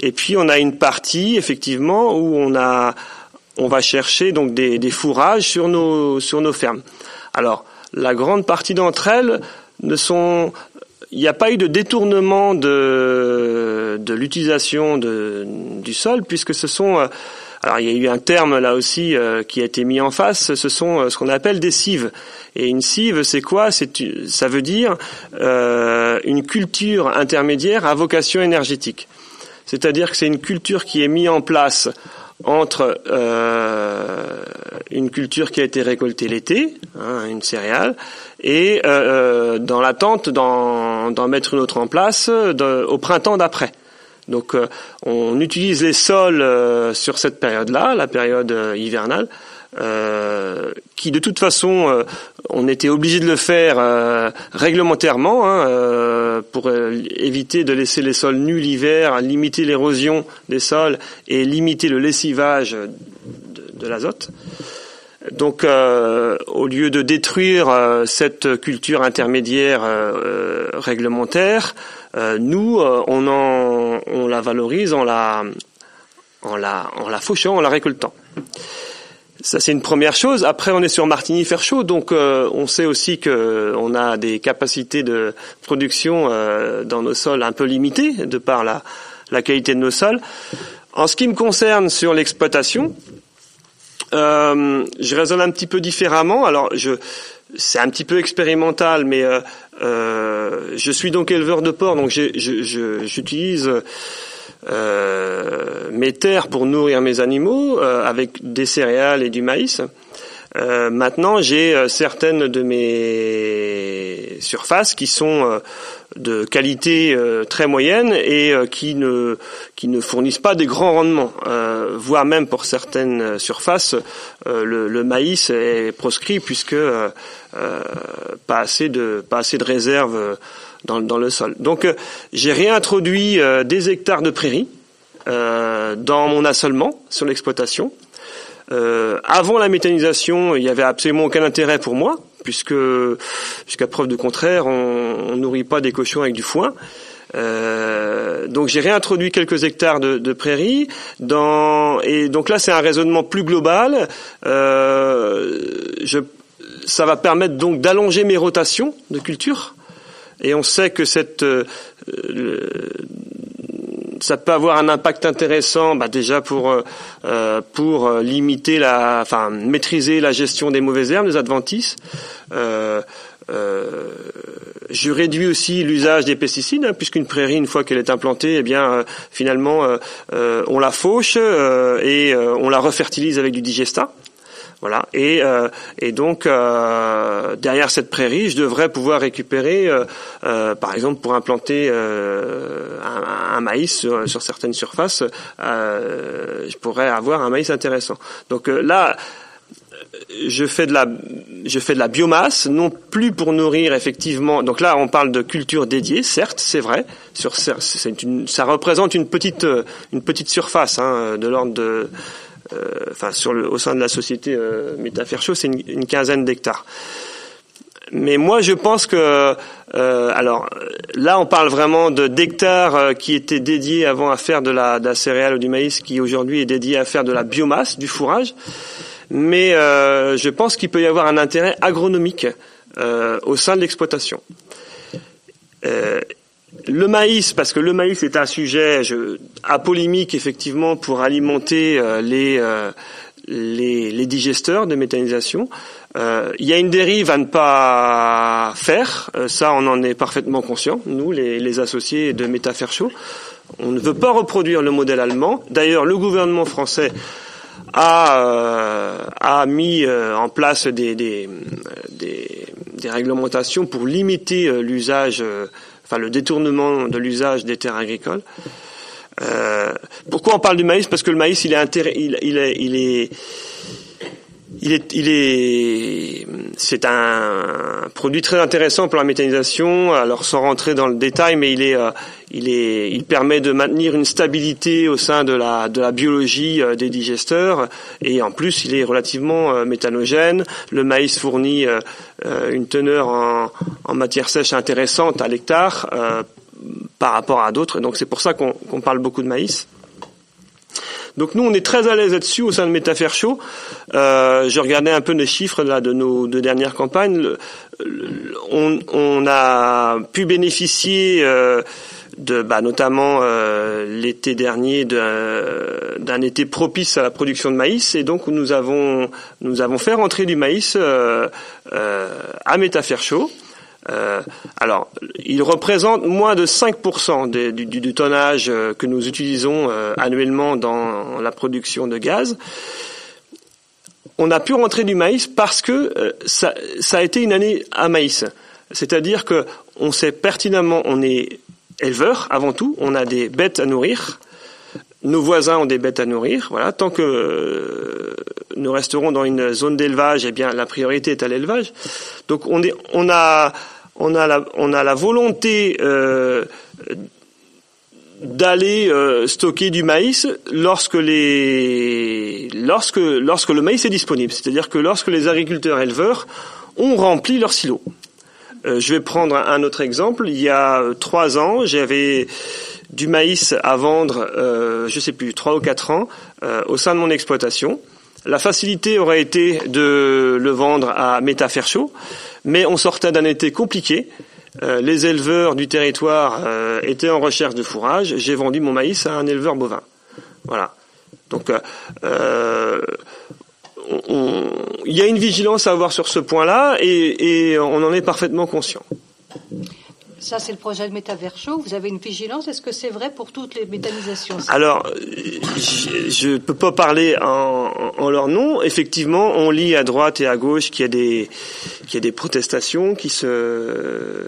Et puis on a une partie effectivement où on a on va chercher donc des, des fourrages sur nos sur nos fermes. Alors la grande partie d'entre elles ne sont il n'y a pas eu de détournement de, de l'utilisation du sol, puisque ce sont... Euh, alors il y a eu un terme là aussi euh, qui a été mis en face, ce sont euh, ce qu'on appelle des cives. Et une cive, c'est quoi? C'est Ça veut dire une culture intermédiaire à vocation énergétique. C'est-à-dire que c'est une culture qui est mise en place entre euh, une culture qui a été récoltée l'été, hein, une céréale, et euh, euh dans l'attente d'en mettre une autre en place au printemps d'après. Donc euh, on utilise les sols euh, sur cette période-là, la période hivernale, euh, qui de toute façon, on était obligé de le faire réglementairement hein, pour éviter de laisser les sols nus l'hiver, limiter l'érosion des sols et limiter le lessivage de, de l'azote. Donc, au lieu de détruire cette culture intermédiaire réglementaire, nous, on, en, on la valorise en la, en la, en la fauchant, en la récoltant. Ça c'est une première chose. Après on est sur Martigny-Ferchaud, donc euh, on sait aussi que euh, on a des capacités de production euh, dans nos sols un peu limitées de par la, la qualité de nos sols. En ce qui me concerne sur l'exploitation, je raisonne un petit peu différemment. Alors je c'est un petit peu expérimental, mais je suis donc éleveur de porc, donc j'utilise euh, mes terres pour nourrir mes animaux euh, avec des céréales et du maïs. Euh, maintenant, j'ai certaines de mes surfaces qui sont de qualité très moyenne et qui ne qui ne fournissent pas des grands rendements, voire même pour certaines surfaces, le, le, maïs est proscrit puisque pas assez de pas assez de réserves dans, dans le sol. Donc euh, j'ai réintroduit euh, des hectares de prairies euh, dans mon assolement sur l'exploitation. avant la méthanisation, il n'y avait absolument aucun intérêt pour moi, puisque jusqu'à preuve de contraire, on, on nourrit pas des cochons avec du foin. Euh, donc j'ai réintroduit quelques hectares de, de, prairies dans et donc là c'est un raisonnement plus global. Euh, je, ça va permettre donc d'allonger mes rotations de culture et on sait que cette euh, ça peut avoir un impact intéressant bah déjà pour euh, pour limiter la enfin maîtriser la gestion des mauvaises herbes des adventices euh, euh, je réduis aussi l'usage des pesticides, hein, puisqu'une prairie, une fois qu'elle est implantée, eh bien, finalement, on la fauche et on la refertilise avec du digesta. Voilà. Et, euh, et donc euh, derrière cette prairie, je devrais pouvoir récupérer, euh, par exemple, pour implanter un, maïs sur, sur, certaines surfaces, je pourrais avoir un maïs intéressant. Donc là je fais de la je fais de la biomasse non plus pour nourrir effectivement donc là on parle de culture dédiée certes c'est vrai sur c'est une, ça représente une petite une petite surface hein, de l'ordre de euh, enfin sur le, au sein de la société euh, Métafercho, c'est une, quinzaine d'hectares. Mais moi, je pense que, euh, alors là, on parle vraiment de d'hectares qui étaient dédiés avant à faire de la, de la céréale ou du maïs, qui aujourd'hui est dédié à faire de la biomasse, du fourrage. Mais je pense qu'il peut y avoir un intérêt agronomique au sein de l'exploitation. Le maïs, parce que le maïs est un sujet je, apolémique effectivement pour alimenter euh, les, euh, les, les, digesteurs de méthanisation. Euh, il y a une dérive à ne pas faire, ça on en est parfaitement conscient, nous les, associés de Métafercho. On ne veut pas reproduire le modèle allemand. D'ailleurs, le gouvernement français a, a mis en place des, des, des réglementations pour limiter l'usage, enfin le détournement de l'usage des terres agricoles. Euh, pourquoi on parle du maïs? Parce que le maïs, il est, il, il est, il est il est, il est, c'est un produit très intéressant pour la méthanisation. Alors sans rentrer dans le détail, mais il est, euh, il est, il permet de maintenir une stabilité au sein de la de la biologie euh, des digesteurs. Et en plus, il est relativement euh, méthanogène. Le maïs fournit une teneur en, en matière sèche intéressante à l'hectare par rapport à d'autres. Donc c'est pour ça qu'on parle beaucoup de maïs. Donc nous, on est très à l'aise là-dessus au sein de Métafaire Chaud. Euh, je regardais un peu les chiffres de nos deux dernières campagnes. on, a pu bénéficier euh, de, bah, notamment euh, l'été dernier d'un été propice à la production de maïs, et donc nous avons nous avons fait rentrer du maïs euh, à Métafaire Chaud. Euh, alors, il représente moins de 5% du, tonnage euh, que nous utilisons euh, annuellement dans la production de gaz. On a pu rentrer du maïs parce que ça, a été une année à maïs. C'est-à-dire que on sait pertinemment, on est éleveur avant tout, on a des bêtes à nourrir, nos voisins ont des bêtes à nourrir. Voilà, tant que nous resterons dans une zone d'élevage, eh bien la priorité est à l'élevage. Donc on est, on a on a la, volonté euh, d'aller euh, stocker du maïs lorsque les lorsque lorsque le maïs est disponible, c'est-à-dire que lorsque les agriculteurs éleveurs ont rempli leurs silos. Euh, je vais prendre un autre exemple. Il y a trois ans, j'avais du maïs à vendre, euh, je sais plus, trois ou quatre ans, au sein de mon exploitation. La facilité aurait été de le vendre à Métafercho, mais on sortait d'un été compliqué. Euh, les éleveurs du territoire euh, étaient en recherche de fourrage. J'ai vendu mon maïs à un éleveur bovin. Voilà. Donc, euh, il y a une vigilance à avoir sur ce point-là et on en est parfaitement conscient. Ça, c'est le projet de Métaverso. Vous avez une vigilance. Est-ce que c'est vrai pour toutes les méthanisations Alors, je ne peux pas parler en, leur nom. Effectivement, on lit à droite et à gauche qu'il y a des, qu'il y a des protestations qui se...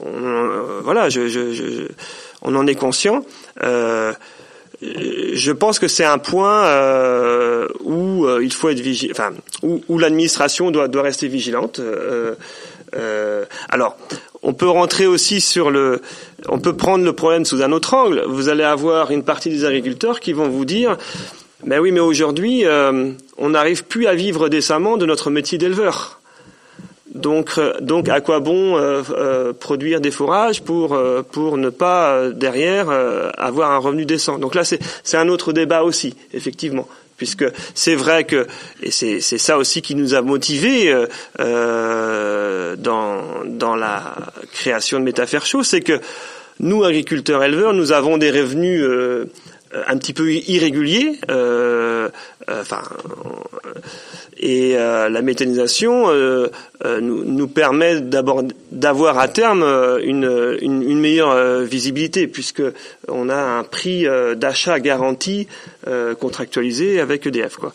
On, voilà, on en est conscient. Euh, je pense que c'est un point euh, où euh, il faut être vigilant, enfin, où, l'administration doit, rester vigilante. Euh, euh, alors, on peut rentrer aussi sur le, on peut prendre le problème sous un autre angle. Vous allez avoir une partie des agriculteurs qui vont vous dire, ben oui, mais aujourd'hui, euh, on n'arrive plus à vivre décemment de notre métier d'éleveur. Donc, euh, donc, à quoi bon euh, produire des fourrages pour pour ne pas derrière avoir un revenu décent? Donc là, c'est c'est un autre débat aussi, effectivement puisque c'est vrai que et c'est ça aussi qui nous a motivés euh, euh, dans dans la création de Métafaire Chaud, c'est que nous agriculteurs éleveurs, nous avons des revenus euh, un petit peu irréguliers, enfin et euh, la méthanisation euh, euh, nous, nous, permet d'abord d'avoir à terme une, une, une meilleure visibilité puisque on a un prix d'achat garanti contractualisé avec EDF. Quoi.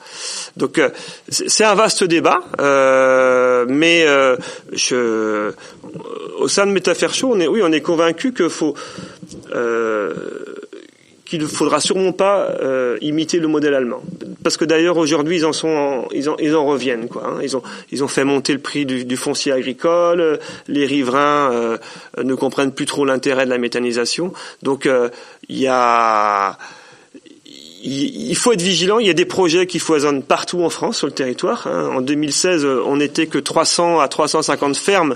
Donc c'est un vaste débat, mais je, au sein de Métafaire Show, on est, oui, on est convaincu qu'il faut qu'il ne faudra sûrement pas euh, imiter le modèle allemand. Parce que d'ailleurs aujourd'hui ils en sont, ils, en, ils en reviennent quoi. Hein. Ils ont ils ont fait monter le prix du, du foncier agricole. Les riverains euh, ne comprennent plus trop l'intérêt de la méthanisation. Donc euh, il y a il faut être vigilant. Il y a des projets qui foisonnent partout en France sur le territoire. Hein. En 2016, on n'était que 300 à 350 fermes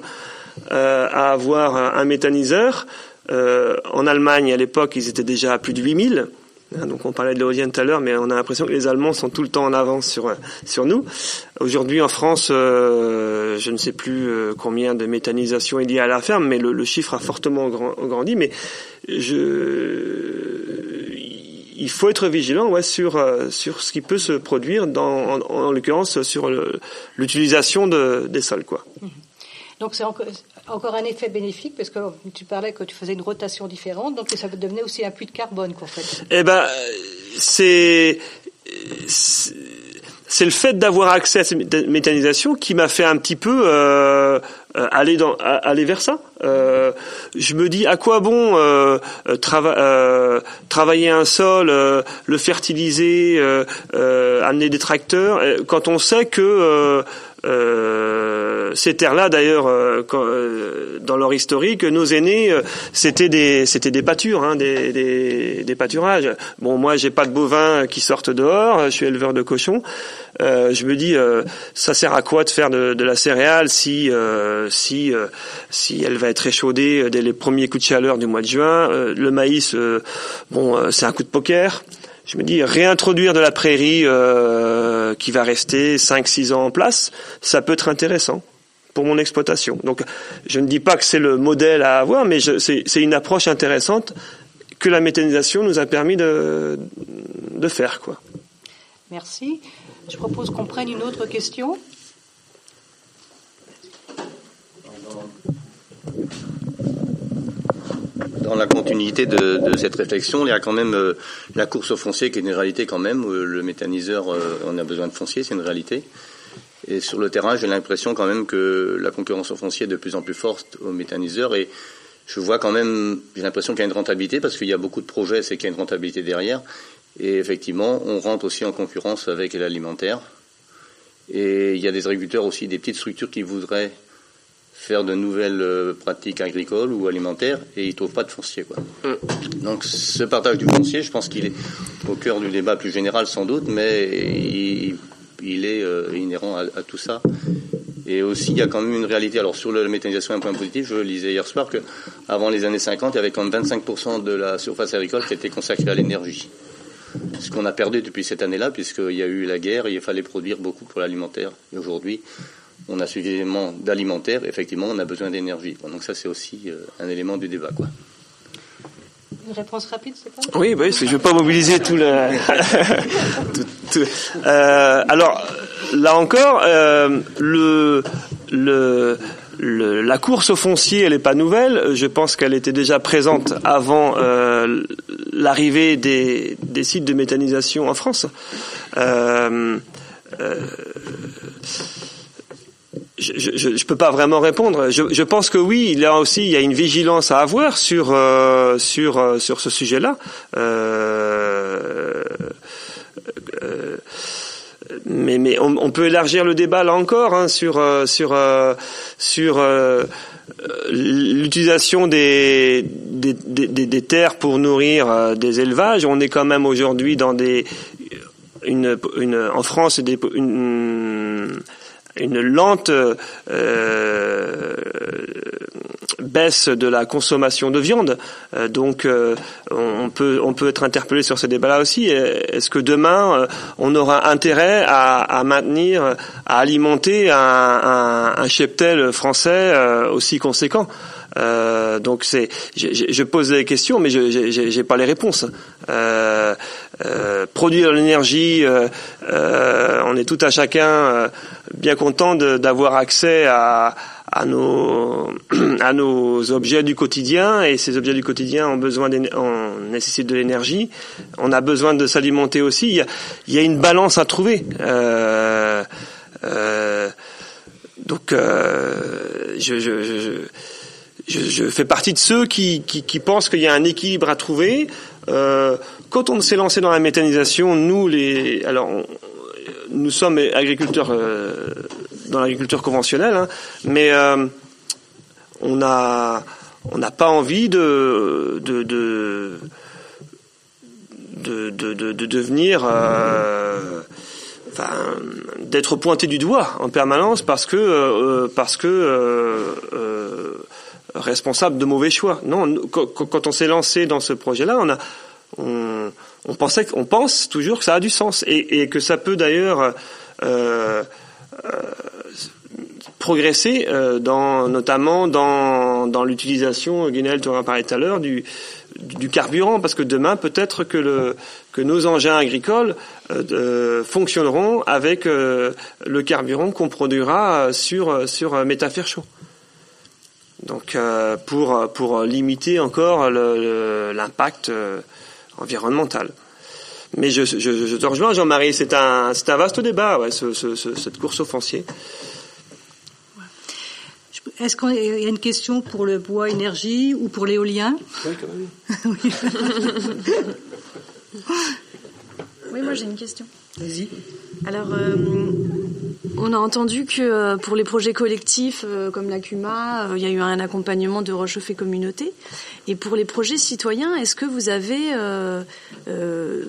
à avoir un méthaniseur. Euh, en Allemagne, à l'époque, ils étaient déjà à plus de 8000. Hein, donc on parlait de l'éolienne tout à l'heure, mais on a l'impression que les Allemands sont tout le temps en avance sur sur nous. Aujourd'hui en France, euh, je ne sais plus euh, combien de méthanisation il y a à la ferme, mais le, chiffre a fortement grandi. Mais je, il faut être vigilant ouais, sur sur ce qui peut se produire, dans, en, l'occurrence sur l'utilisation de, des sols, quoi. Donc c'est encore, un effet bénéfique parce que tu parlais que tu faisais une rotation différente, donc ça devenait aussi un puits de carbone, quoi, en fait. Eh ben, c'est c'est le fait d'avoir accès à cette méthanisation qui m'a fait un petit peu euh, euh, aller dans aller vers ça. Euh, je me dis à quoi bon euh, travailler un sol, le fertiliser, amener des tracteurs quand on sait que euh, ces terres-là, d'ailleurs, euh, euh, dans leur historique, nos aînés, c'était des, c'était des pâtures, hein, des, des, des, pâturages. Bon, moi, j'ai pas de bovins qui sortent dehors. Je suis éleveur de cochons. je me dis, ça sert à quoi de faire de, de la céréale si, si, si elle va être échaudée dès les premiers coups de chaleur du mois de juin? le maïs, bon, c'est un coup de poker je me dis réintroduire de la prairie euh, qui va rester 5-6 ans en place, ça peut être intéressant pour mon exploitation. Donc je ne dis pas que c'est le modèle à avoir, mais c'est une approche intéressante que la méthanisation nous a permis de, de faire. Quoi. Merci. Je propose qu'on prenne une autre question dans la continuité de, cette réflexion, il y a quand même euh, la course au foncier qui est une réalité quand même. le méthaniseur, euh, on a besoin de foncier, c'est une réalité. Et sur le terrain, j'ai l'impression quand même que la concurrence au foncier est de plus en plus forte au méthaniseur. Et je vois quand même, j'ai l'impression qu'il y a une rentabilité parce qu'il y a beaucoup de projets, c'est qu'il y a une rentabilité derrière. Et effectivement, on rentre aussi en concurrence avec l'alimentaire. Et il y a des agriculteurs aussi, des petites structures qui voudraient faire de nouvelles euh, pratiques agricoles ou alimentaires et ils ne trouvent pas de foncier. Quoi. Mm. Donc ce partage du foncier, je pense qu'il est au cœur du débat plus général sans doute, mais il, est euh, inhérent à, tout ça. Et aussi, il y a quand même une réalité. Alors sur la méthanisation, un point positif, je lisais hier soir que avant les années 50, il y avait quand même 25% de la surface agricole qui était consacrée à l'énergie. Ce qu'on a perdu depuis cette année-là, puisqu'il y a eu la guerre et il fallait produire beaucoup pour l'alimentaire. Et aujourd'hui, on a suffisamment d'alimentaire, effectivement, on a besoin d'énergie. Donc ça, c'est aussi euh, un élément du débat. Quoi. Une réponse rapide, c'est pas Oui, bah oui, je ne veux pas mobiliser tout le... <laughs> Euh, alors, là encore, euh, le, le, la course au foncier, elle n'est pas nouvelle. Je pense qu'elle était déjà présente avant l'arrivée des, des, sites de méthanisation en France je ne peux pas vraiment répondre. Je, je, pense que oui, là aussi, il y a une vigilance à avoir sur euh, sur euh, sur ce sujet-là. Euh, euh, mais mais on, peut élargir le débat là encore hein, sur sur sur l'utilisation des des, des des, terres pour nourrir des élevages. On est quand même aujourd'hui dans des une, une en France des une lente euh, baisse de la consommation de viande. Euh, donc euh, on peut on peut être interpellé sur ce débat-là aussi. Est-ce que demain on aura intérêt à, maintenir, à alimenter un cheptel français aussi conséquent? Euh, donc c'est, je, pose des questions, mais je n'ai pas les réponses. Euh, euh, produire l'énergie, euh, euh, on est tout à chacun euh, bien content d'avoir accès à, à nos <clears throat> à nos objets du quotidien et ces objets du quotidien ont besoin on nécessitent de l'énergie. On a besoin de s'alimenter aussi. Il y a, y a une balance à trouver. Donc je, je, je je, fais partie de ceux qui, qui, pensent qu'il y a un équilibre à trouver. Euh, quand on s'est lancé dans la méthanisation, nous, les, alors, nous sommes agriculteurs euh, dans l'agriculture conventionnelle, hein, mais euh, on a, on n'a pas envie de, de, de de, de, de, de devenir d'être pointé du doigt en permanence parce que parce que responsable de mauvais choix. Non, quand on s'est lancé dans ce projet-là, on a, on, pensait, on pense toujours que ça a du sens et, que ça peut d'ailleurs euh, euh, progresser, euh, dans, notamment dans, dans l'utilisation, Guinel tu en parlait tout à l'heure, du, du carburant, parce que demain, peut-être que, que nos engins agricoles fonctionneront avec le carburant qu'on produira sur, sur chaud donc euh, pour pour limiter encore l'impact euh, environnemental. Mais je, je, je te rejoins, Jean-Marie, c'est un, c'est un vaste débat, ouais, ce, ce, cette course au foncier. Est-ce qu'il y a une question pour le bois énergie ou pour l'éolien? Oui, quand même. <laughs> oui, moi j'ai une question. Vas-y. Alors, euh, on a entendu que euh, pour les projets collectifs euh, comme la CUMA, il y a eu un accompagnement de rechauffer communauté. Et pour les projets citoyens, est-ce que vous avez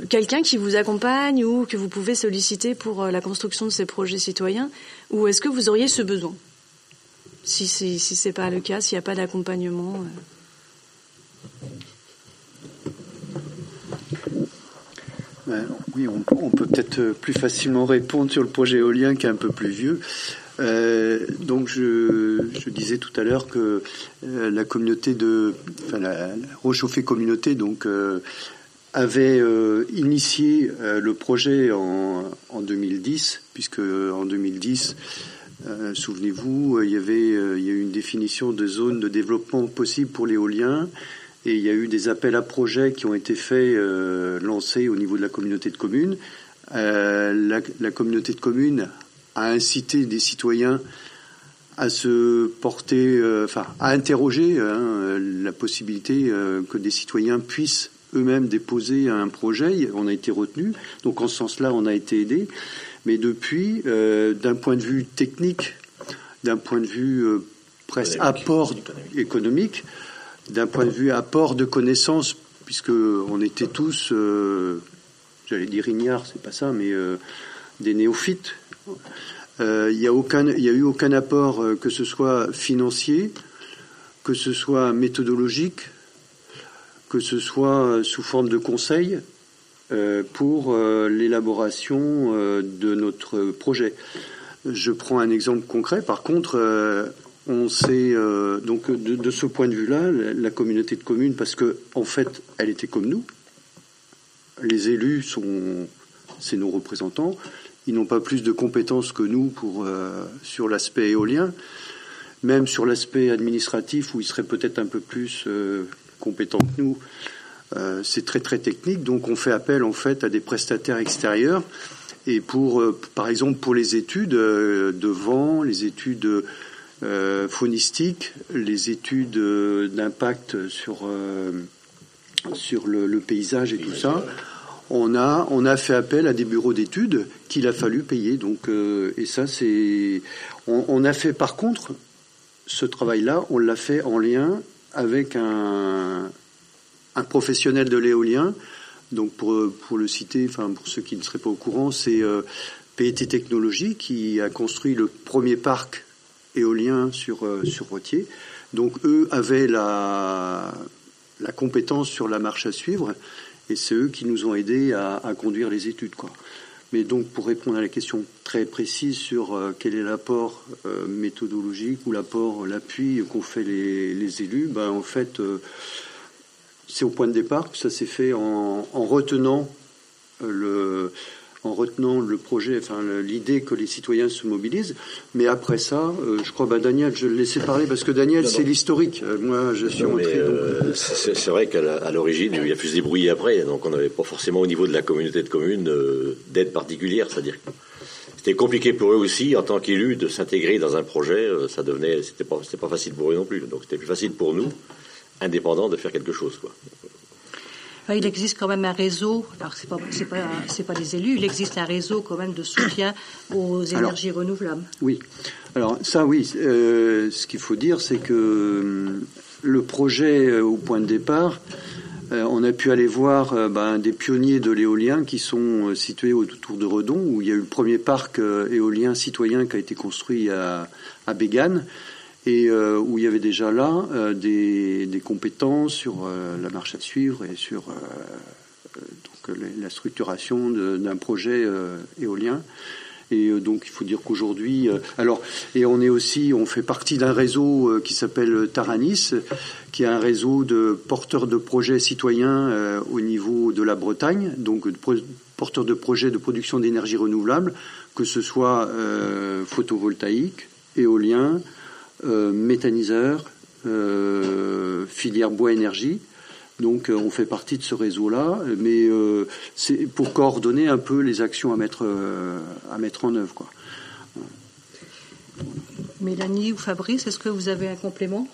quelqu'un qui vous accompagne ou que vous pouvez solliciter pour la construction de ces projets citoyens? Ou est-ce que vous auriez ce besoin? Si si c'est pas le cas, s'il n'y a pas d'accompagnement oui, on, peut peut-être plus facilement répondre sur le projet éolien qui est un peu plus vieux. Euh, donc je, disais tout à l'heure que euh, la communauté de, enfin la, la communauté donc euh, avait initié le projet en, en, 2010 puisque en 2010 souvenez-vous il y avait il y a eu une définition de zone de développement possible pour l'éolien et il y a eu des appels à projets qui ont été faits, euh, lancés au niveau de la communauté de communes. Euh, la, communauté de communes a incité des citoyens à se porter, euh, enfin, à interroger hein, la possibilité que des citoyens puissent eux-mêmes déposer un projet. On a été retenu, donc en ce sens-là, on a été aidé. Mais depuis, d'un point de vue technique, d'un point de vue presque apport économique d'un point de vue apport de connaissances, puisque on était tous, euh, j'allais dire ignares, c'est pas ça, mais euh, des néophytes. Euh, il n'y a eu aucun apport, que ce soit financier, que ce soit méthodologique, que ce soit sous forme de conseil pour l'élaboration de notre projet. Je prends un exemple concret. Par contre, on sait euh, donc de, ce point de vue-là, la, communauté de communes, parce que en fait, elle était comme nous. Les élus sont, c'est nos représentants. Ils n'ont pas plus de compétences que nous pour euh, sur l'aspect éolien, même sur l'aspect administratif où ils seraient peut-être un peu plus euh, compétents que nous. c'est très très technique, donc on fait appel en fait à des prestataires extérieurs. Et pour, par exemple, pour les études de vent, les études euh, les études euh, d'impact sur euh, sur le, paysage et tout ça. On a on a fait appel à des bureaux d'études qu'il a fallu payer. Donc et ça c'est on, a fait par contre ce travail-là, on l'a fait en lien avec un un professionnel de l'éolien. Donc pour pour le citer, enfin pour ceux qui ne seraient pas au courant, c'est PET Technologies qui a construit le premier parc éolien sur, euh, sur. Donc eux avaient la, la compétence sur la marche à suivre et c'est eux qui nous ont aidés à, conduire les études. Quoi. Mais donc pour répondre à la question très précise sur euh, quel est l'apport euh, méthodologique ou l'apport, l'appui qu'ont fait les, les, élus, ben, en fait c'est au point de départ que ça s'est fait en, en retenant le, en retenant le projet, enfin l'idée que les citoyens se mobilisent. Mais après ça, euh, je crois, bah, Daniel, je le laissais parler parce que Daniel, c'est l'historique. Euh, moi, je suis entré. Euh, c'est vrai qu'à l'origine, il y a pu se débrouiller après, donc on n'avait pas forcément au niveau de la communauté de communes d'aide particulière, c'est-à-dire c'était compliqué pour eux aussi, en tant qu'élus, de s'intégrer dans un projet. Ça devenait, c'était pas, pas facile pour eux non plus. Donc c'était plus facile pour nous, indépendants, de faire quelque chose, quoi. Il existe quand même un réseau, alors c'est pas, c'est pas, c'est pas des élus, il existe un réseau quand même de soutien aux énergies renouvelables. Oui, alors ça oui, euh, ce qu'il faut dire c'est que euh, le projet euh, au point de départ, on a pu aller voir ben, des pionniers de l'éolien qui sont situés autour de Redon, où il y a eu le premier parc éolien citoyen qui a été construit à, à Bégane et euh, où il y avait déjà là euh, des, compétences sur euh, la marche à suivre et sur donc, la structuration d'un projet éolien. Et donc il faut dire qu'aujourd'hui, alors et on est aussi, on fait partie d'un réseau qui s'appelle Taranis, qui est un réseau de porteurs de projets citoyens au niveau de la Bretagne, donc de porteurs de projets de production d'énergie renouvelable, que ce soit photovoltaïque, éolien, euh, méthaniseur, euh, filière bois énergie. Donc on fait partie de ce réseau-là, mais c'est pour coordonner un peu les actions à mettre en œuvre. Mélanie ou Fabrice, est-ce que vous avez un complément?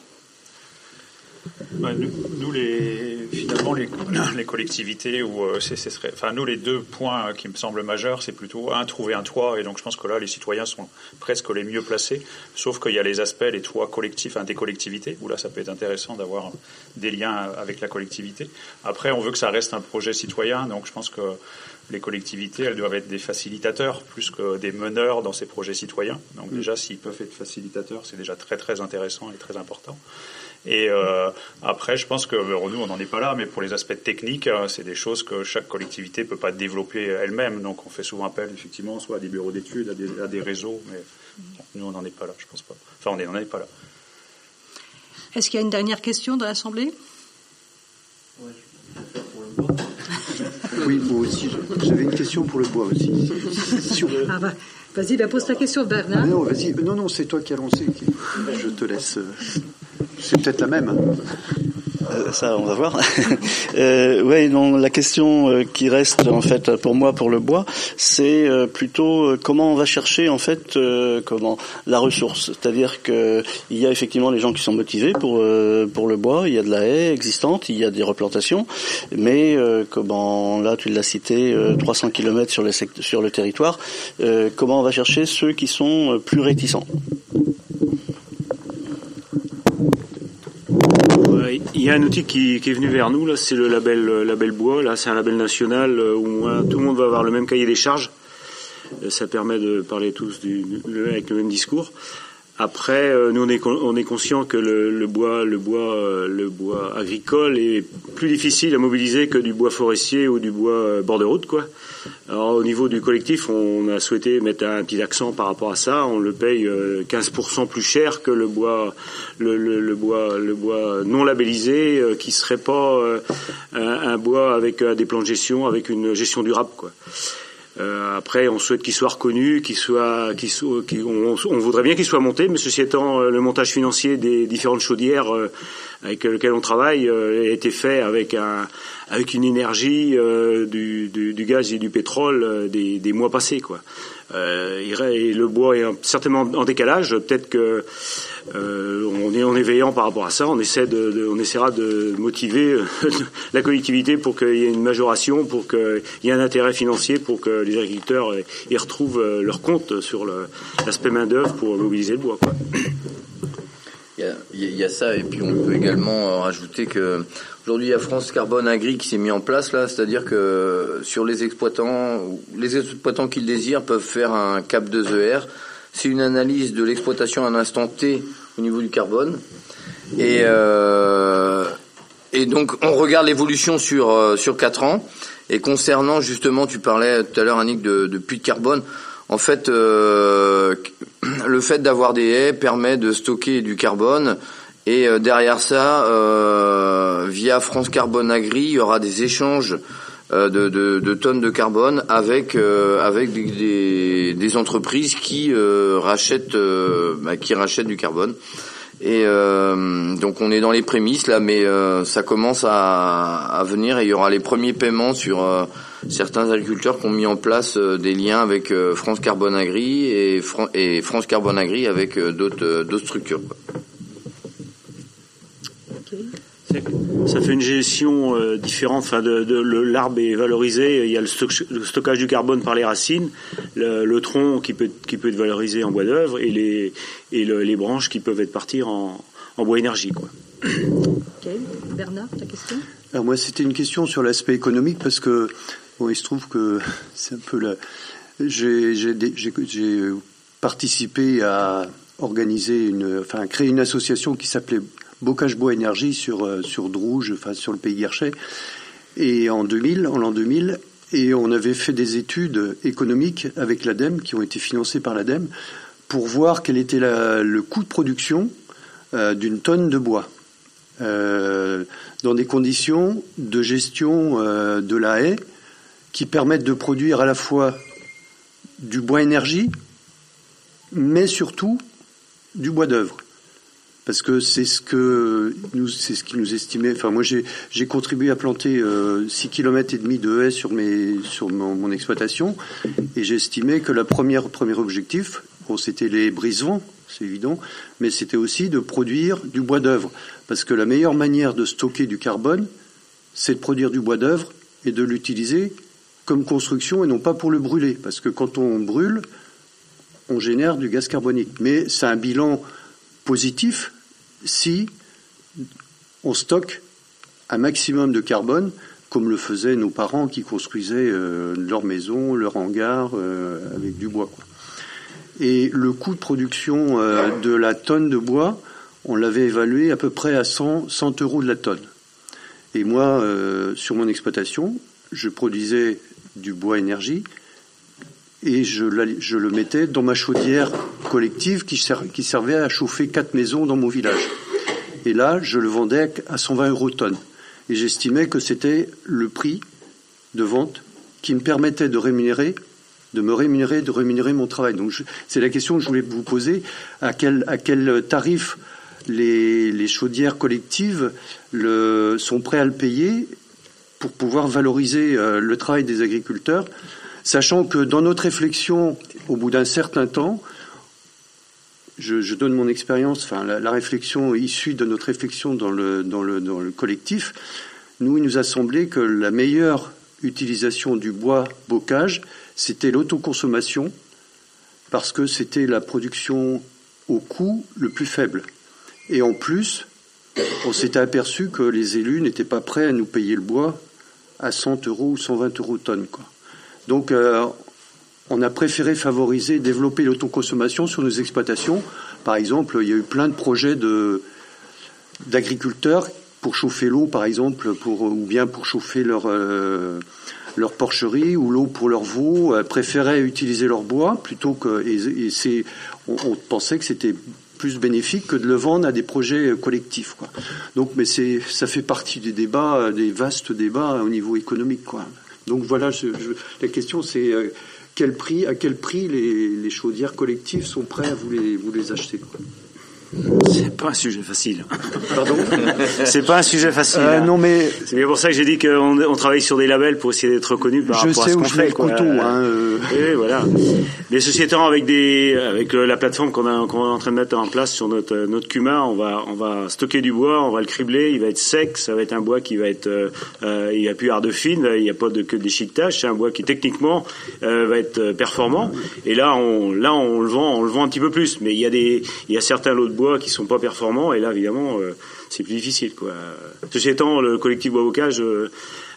Nous, les, finalement, <clears throat> les, collectivités, ou euh, c'est, enfin, nous, les deux points qui me semblent majeurs, c'est plutôt un trouver un toit, et donc je pense que là, les citoyens sont presque les mieux placés. Sauf qu'il y a les aspects, les toits collectifs, des collectivités, où là, ça peut être intéressant d'avoir des liens avec la collectivité. Après, on veut que ça reste un projet citoyen, donc je pense que les collectivités, elles doivent être des facilitateurs plus que des meneurs dans ces projets citoyens. Donc déjà, s'ils peuvent être facilitateurs, c'est déjà très très intéressant et très important. Et euh, après, je pense que nous, on n'en est pas là, mais pour les aspects techniques, euh, c'est des choses que chaque collectivité peut pas développer elle-même. Donc, on fait souvent appel, effectivement, soit à des bureaux d'études, à des, réseaux, mais nous, on n'en est pas là, je pense pas. Enfin, on n'en est, pas là. Est-ce qu'il y a une dernière question dans l'Assemblée? <laughs> Oui, moi aussi. J'avais une question pour le bois aussi. Ah bah, vas-y, bah, pose ta question, Bernard. non, vas-y. Non, non, c'est toi qui as lancé. Je te laisse. C'est peut-être la même. Hein. Euh, ça, on va voir. <laughs> euh, ouais, non, la question euh, qui reste en fait pour moi pour le bois, c'est euh, plutôt comment on va chercher en fait comment la ressource. C'est-à-dire que il y a effectivement les gens qui sont motivés pour pour le bois. Il y a de la haie existante, il y a des replantations, mais comment là tu l'as cité, 300 km sur le sur le territoire. comment on va chercher ceux qui sont plus réticents il y a un outil qui, est venu vers nous, là, c'est le label, euh, bois. Là, c'est un label national euh, où tout le monde va avoir le même cahier des charges. Euh, ça permet de parler tous avec le même discours. Après, nous on est, on est conscient que le, bois, le bois, le bois agricole est plus difficile à mobiliser que du bois forestier ou du bois bord de route, quoi. Alors au niveau du collectif, on a souhaité mettre un petit accent par rapport à ça. On le paye 15% euh, plus cher que le bois, le, bois, le bois non labellisé, euh, qui serait pas euh, un, bois avec des plans de gestion, avec une gestion durable, quoi. Après, on souhaite qu'il soit reconnu, qu'il soit, qu'il soit, on, voudrait bien qu'il soit monté, mais ceci étant, le montage financier des différentes chaudières avec lesquelles on travaille a été fait avec un, avec une énergie euh, du, du, du, gaz et du pétrole euh, des, des, mois passés. Quoi. Euh, le bois est certainement en décalage. Peut-être que euh, on est en éveillant par rapport à ça. On essaie de, de on essaiera de motiver <laughs> la collectivité pour qu'il y ait une majoration, pour qu'il y ait un intérêt financier, pour que les agriculteurs y retrouvent leur compte sur l'aspect main d'œuvre pour mobiliser le bois. Quoi. <coughs> Il y, a, ça, et puis on peut également rajouter que aujourd'hui il y a France Carbone Agri qui s'est mis en place là, c'est-à-dire que sur les exploitants, les exploitants qui le désirent peuvent faire un cap 2 ER. C'est une analyse de l'exploitation à un instant T au niveau du carbone, et euh, et donc on regarde l'évolution sur euh, sur quatre ans. Et concernant justement, tu parlais tout à l'heure Annick de, puits de carbone. En fait, euh, le fait d'avoir des haies permet de stocker du carbone et derrière ça, via France Carbone Agri, il y aura des échanges de, de, tonnes de carbone avec avec des, des, entreprises qui rachètent bah, qui rachètent du carbone. Et donc on est dans les prémices là, mais ça commence à, à, venir et il y aura les premiers paiements sur certains agriculteurs qui ont mis en place euh, des liens avec euh, France Carbone Agri et, France Carbone Agri avec euh, d'autres structures. Ça fait une gestion différente. Enfin, de, l'arbre est valorisé. Il y a le, stockage du carbone par les racines, le, tronc qui peut, qui peut être valorisé en bois d'œuvre et les, et les branches qui peuvent être partir en, bois énergie. Quoi. Bernard, ta question? Alors moi, c'était une question sur l'aspect économique parce que il se trouve que <laughs> c'est un peu la. J'ai participé à organiser une, enfin, créer une association qui s'appelait Bocage Bois Énergie sur euh, sur Drouge, enfin sur le pays Guerchet. Et en 2000, en l'an 2000, et on avait fait des études économiques avec l'ADEME qui ont été financées par l'ADEME pour voir quel était le coût de production euh, d'une tonne de bois. Euh, dans des conditions de gestion de la haie qui permettent de produire à la fois du bois énergie, mais surtout du bois d'œuvre. Parce que c'est ce que nous, c'est ce qui nous estimait. Enfin, moi, j'ai, contribué à planter euh, 6 km et demi de haies sur mes sur mon, exploitation, et estimé que le premier premier objectif, bon, c'était les brise-vents, c'est évident, mais c'était aussi de produire du bois d'œuvre, parce que la meilleure manière de stocker du carbone, c'est de produire du bois d'œuvre et de l'utiliser comme construction et non pas pour le brûler, parce que quand on brûle, on génère du gaz carbonique. Mais c'est un bilan positif si on stocke un maximum de carbone, comme le faisaient nos parents qui construisaient euh, leur maison, leur hangar euh, avec du bois. Et le coût de production euh, de la tonne de bois, on l'avait évalué à peu près à 100, 100 euros de la tonne. Et moi, sur mon exploitation, je produisais du bois énergie et je, le mettais dans ma chaudière collective qui, ser, qui, servait à chauffer quatre maisons dans mon village. Et là, je le vendais à 120 euros tonne. Et j'estimais que c'était le prix de vente qui me permettait de rémunérer, de me rémunérer, de rémunérer mon travail. Donc c'est la question que je voulais vous poser à quel, tarif les, chaudières collectives le, sont prêts à le payer pour pouvoir valoriser euh, le travail des agriculteurs, sachant que dans notre réflexion, au bout d'un certain temps, je, donne mon expérience, enfin la, réflexion issue de notre réflexion dans le, dans le, dans le collectif, nous, il nous a semblé que la meilleure utilisation du bois bocage, c'était l'autoconsommation, parce que c'était la production au coût le plus faible. Et en plus, on s'était aperçu que les élus n'étaient pas prêts à nous payer le bois à 100 euros ou 120 euros tonne. Quoi. Donc, euh, on a préféré favoriser, développer l'autoconsommation sur nos exploitations. Par exemple, il y a eu plein de projets d'agriculteurs pour chauffer l'eau, par exemple, ou bien pour chauffer leur, euh, porcherie ou l'eau pour leurs veaux, euh, préféraient utiliser leur bois plutôt que. Et, c'est, on, pensait que c'était plus bénéfique que de le vendre à des projets collectifs. Donc, mais c'est, ça fait partie des débats, des vastes débats au niveau économique. Quoi. Donc voilà, la question c'est euh, à quel prix les, chaudières collectives sont prêts à vous les, acheter. C'est pas un sujet facile. Pardon? C'est pas un sujet facile. Euh, non mais c'est bien pour ça que j'ai dit qu'on on travaille sur des labels pour essayer d'être reconnu par je rapport sais à ce où qu'on fait. le couteau. Hein, euh. Et voilà. Les sociétés avec des avec euh, la plateforme qu'on est en train de mettre en place sur notre euh, notre Cuma, on va on va stocker du bois, on va le cribler, il va être sec, ça va être un bois qui va être euh, il n'y a plus art de fine, il n'y a pas de que déchiquetage, c'est un bois qui techniquement va être performant. Et là on là on le vend on le vend un petit peu plus, mais il y a des il y a certains lots de bois qui sont pas performants et là évidemment euh, c'est plus difficile quoi. Ceci étant, le collectif Bois Bocage euh,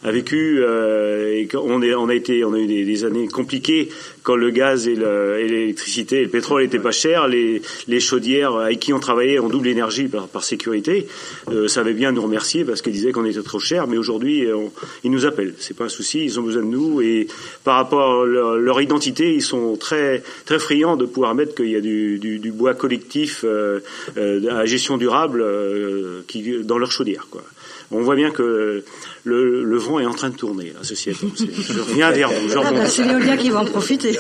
a vécu euh, et on, est, on a été on a eu des, années compliquées quand le gaz et l'électricité et, le pétrole étaient pas chers, les, les chaudières avec qui on travaillait en double énergie par, par sécurité euh, savaient bien nous remercier parce qu'ils disaient qu'on était trop cher, mais aujourd'hui ils nous appellent, c'est pas un souci, ils ont besoin de nous et par rapport à leur, leur identité, ils sont très très friands de pouvoir mettre qu'il y a du, du, du bois collectif euh, euh, à gestion durable euh, qui, dans leur chaudière quoi. On voit bien que le, le, vent est en train de tourner à ceci étant. Je reviens vers vous. Ah bah, c'est l'éolien qui va en profiter.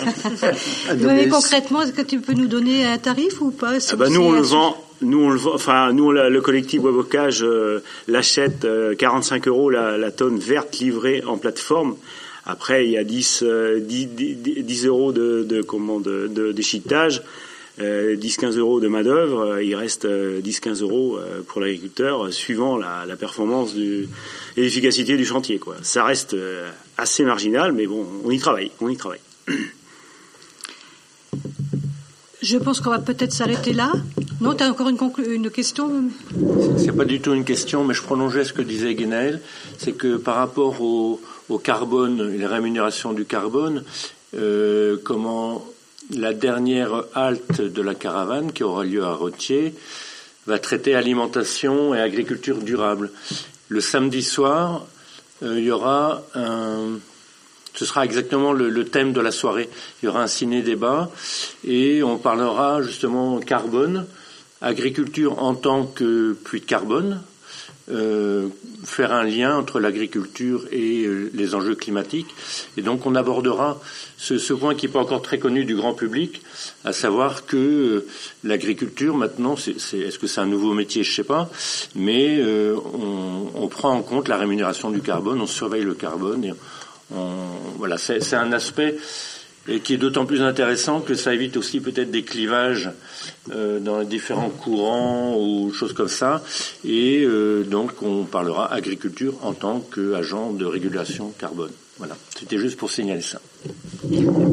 mais concrètement, est-ce que tu peux nous donner un tarif ou pas ah bah, Nous, on le vend. Nous, on le vend, enfin, nous, le collectif Bois Bocage euh, l'achète euh, 45 euros la, la, tonne verte livrée en plateforme. Après, il y a 10, euh, 10, 10, 10 euros de, de, comment, de, de déchiquetage. Euh, 10-15 euros de main d'œuvre, il reste 10-15 euros euh, pour l'agriculteur, suivant la, la performance du, et l'efficacité du chantier. Quoi. Ça reste euh, assez marginal, mais bon, on y travaille, on y travaille. <clears throat> Je pense qu'on va peut-être s'arrêter là. Non, tu as encore une, une question C'est pas du tout une question, mais je prolongeais ce que disait Guénaël. C'est que par rapport au, au carbone et la rémunération du carbone, euh, comment la dernière halte de la caravane qui aura lieu à Rottier va traiter alimentation et agriculture durable. Le samedi soir, euh, il y aura un, ce sera exactement le, le, thème de la soirée. Il y aura un ciné-débat et on parlera justement carbone, agriculture en tant que puits de carbone, euh, faire un lien entre l'agriculture et euh, les enjeux climatiques. Et donc on abordera ce, ce point qui n'est pas encore très connu du grand public, à savoir que euh, l'agriculture maintenant, c'est, est-ce que c'est un nouveau métier, je ne sais pas, mais on, on, prend en compte la rémunération du carbone, on surveille le carbone. Et on, voilà, c'est, c'est un aspect et qui est d'autant plus intéressant que ça évite aussi peut-être des clivages euh, dans les différents courants ou choses comme ça. Et euh, donc on parlera agriculture en tant qu'agent de régulation carbone. Voilà, c'était juste pour signaler ça.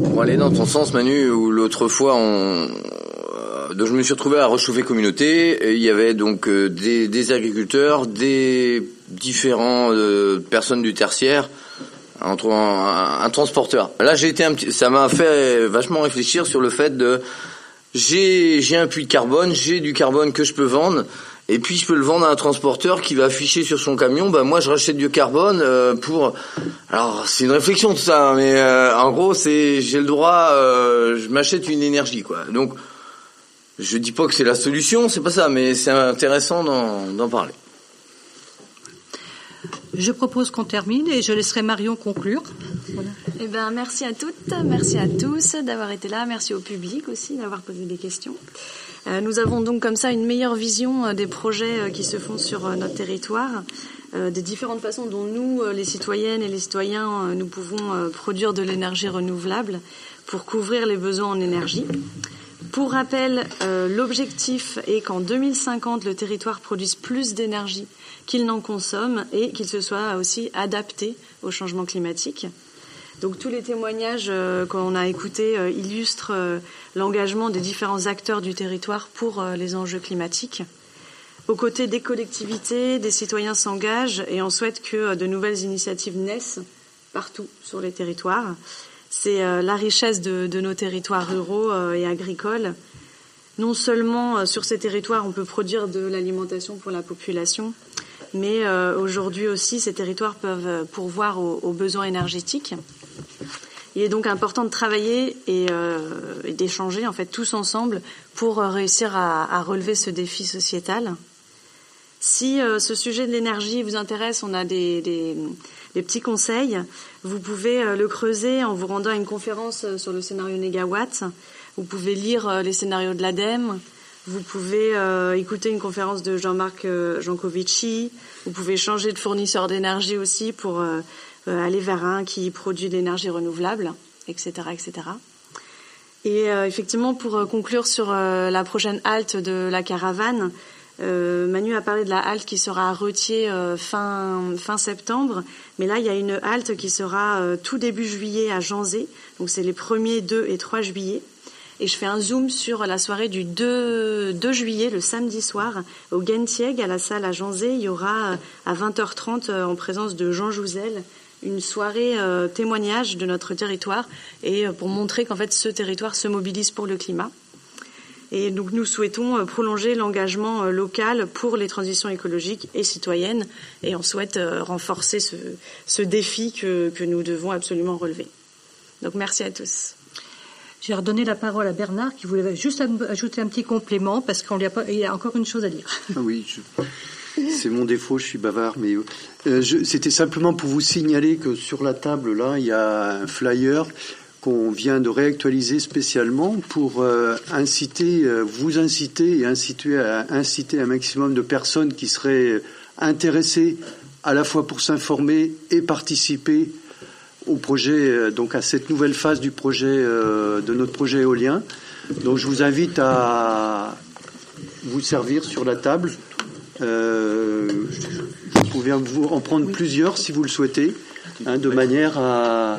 Pour aller dans ton sens, Manu, où l'autre fois on, euh, donc je me suis retrouvé à Rechauffer Communauté. il y avait donc des, des agriculteurs, des différents personnes du tertiaire entre un, un, transporteur. Là, j'ai été un petit, ça m'a fait vachement réfléchir sur le fait de j'ai j'ai un puits de carbone, j'ai du carbone que je peux vendre. Et puis je peux le vendre à un transporteur qui va afficher sur son camion, ben moi je rachète du carbone euh, pour. Alors c'est une réflexion tout ça, hein, mais euh, en gros c'est j'ai le droit, euh, je m'achète une énergie quoi. Donc je dis pas que c'est la solution, c'est pas ça, mais c'est intéressant d'en parler. Je propose qu'on termine et je laisserai Marion conclure. Eh ben, merci à toutes, merci à tous d'avoir été là, merci au public aussi d'avoir posé des questions. Euh, nous avons donc comme ça une meilleure vision euh, des projets euh, qui se font sur notre territoire, des différentes façons dont nous, les citoyennes et les citoyens, nous pouvons produire de l'énergie renouvelable pour couvrir les besoins en énergie. Pour rappel, l'objectif est qu'en 2050, le territoire produise plus d'énergie qu'il n'en consomme et qu'il se soit aussi adapté au changement climatique. Donc tous les témoignages euh, qu'on a écoutés euh, illustrent euh, l'engagement des différents acteurs du territoire pour les enjeux climatiques. Aux côtés des collectivités, des citoyens s'engagent et on souhaite que de nouvelles initiatives naissent partout sur les territoires. C'est la richesse de, de, nos territoires ruraux et agricoles. Non seulement sur ces territoires on peut produire de l'alimentation pour la population, mais euh, aujourd'hui aussi, ces territoires peuvent euh, pourvoir aux, besoins énergétiques. Il est donc important de travailler euh, et, d'échanger en fait tous ensemble pour réussir à, relever ce défi sociétal. Si ce sujet de l'énergie vous intéresse, on a des, des, petits conseils. Vous pouvez le creuser en vous rendant à une conférence sur le scénario négawatt. Vous pouvez lire les scénarios de l'ADEME. Vous pouvez euh, écouter une conférence de Jean-Marc euh, Jancovici. Vous pouvez changer de fournisseur d'énergie aussi pour euh, aller vers un qui produit de l'énergie renouvelable, etc., etc. Et effectivement, pour conclure sur la prochaine halte de la caravane, Manu a parlé de la halte qui sera à Retier fin, fin septembre, mais là il y a une halte qui sera tout début juillet à Janzé, donc c'est les premiers 2 et 3 juillet. Et je fais un zoom sur la soirée du 2, 2 juillet, le samedi soir, au Gentieg, à la salle à Janzé. Il y aura à 20h30, euh, en présence de Jean Jouzel, une soirée euh, témoignage de notre territoire et euh, pour montrer qu'en fait ce territoire se mobilise pour le climat. Et donc nous souhaitons prolonger l'engagement local pour les transitions écologiques et citoyennes et on souhaite renforcer ce, ce défi que, que nous devons absolument relever. Donc merci à tous. J'ai redonné la parole à Bernard qui voulait juste ajouter un petit complément parce qu'il y a encore une chose à dire. Ah oui, c'est mon défaut, je suis bavard, mais euh, c'était simplement pour vous signaler que sur la table là, il y a un flyer qu'on vient de réactualiser spécialement pour euh, inciter, euh, vous inciter et inciter à inciter un maximum de personnes qui seraient intéressées à la fois pour s'informer et participer au projet, euh, donc à cette nouvelle phase du projet, euh, de notre projet éolien. Donc je vous invite à vous servir sur la table. Euh, vous pouvez en prendre plusieurs si vous le souhaitez, hein, de manière à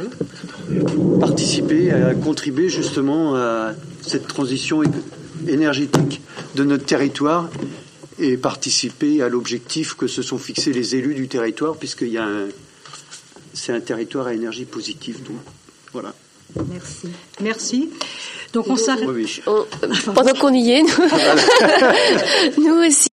participer, à contribuer justement à cette transition énergétique de notre territoire et participer à l'objectif que se sont fixés les élus du territoire, puisqu'il y a un, c'est un territoire à énergie positive. Donc, voilà. Merci. Merci. Donc on s'arrête. Pendant qu'on y est, nous <laughs> aussi.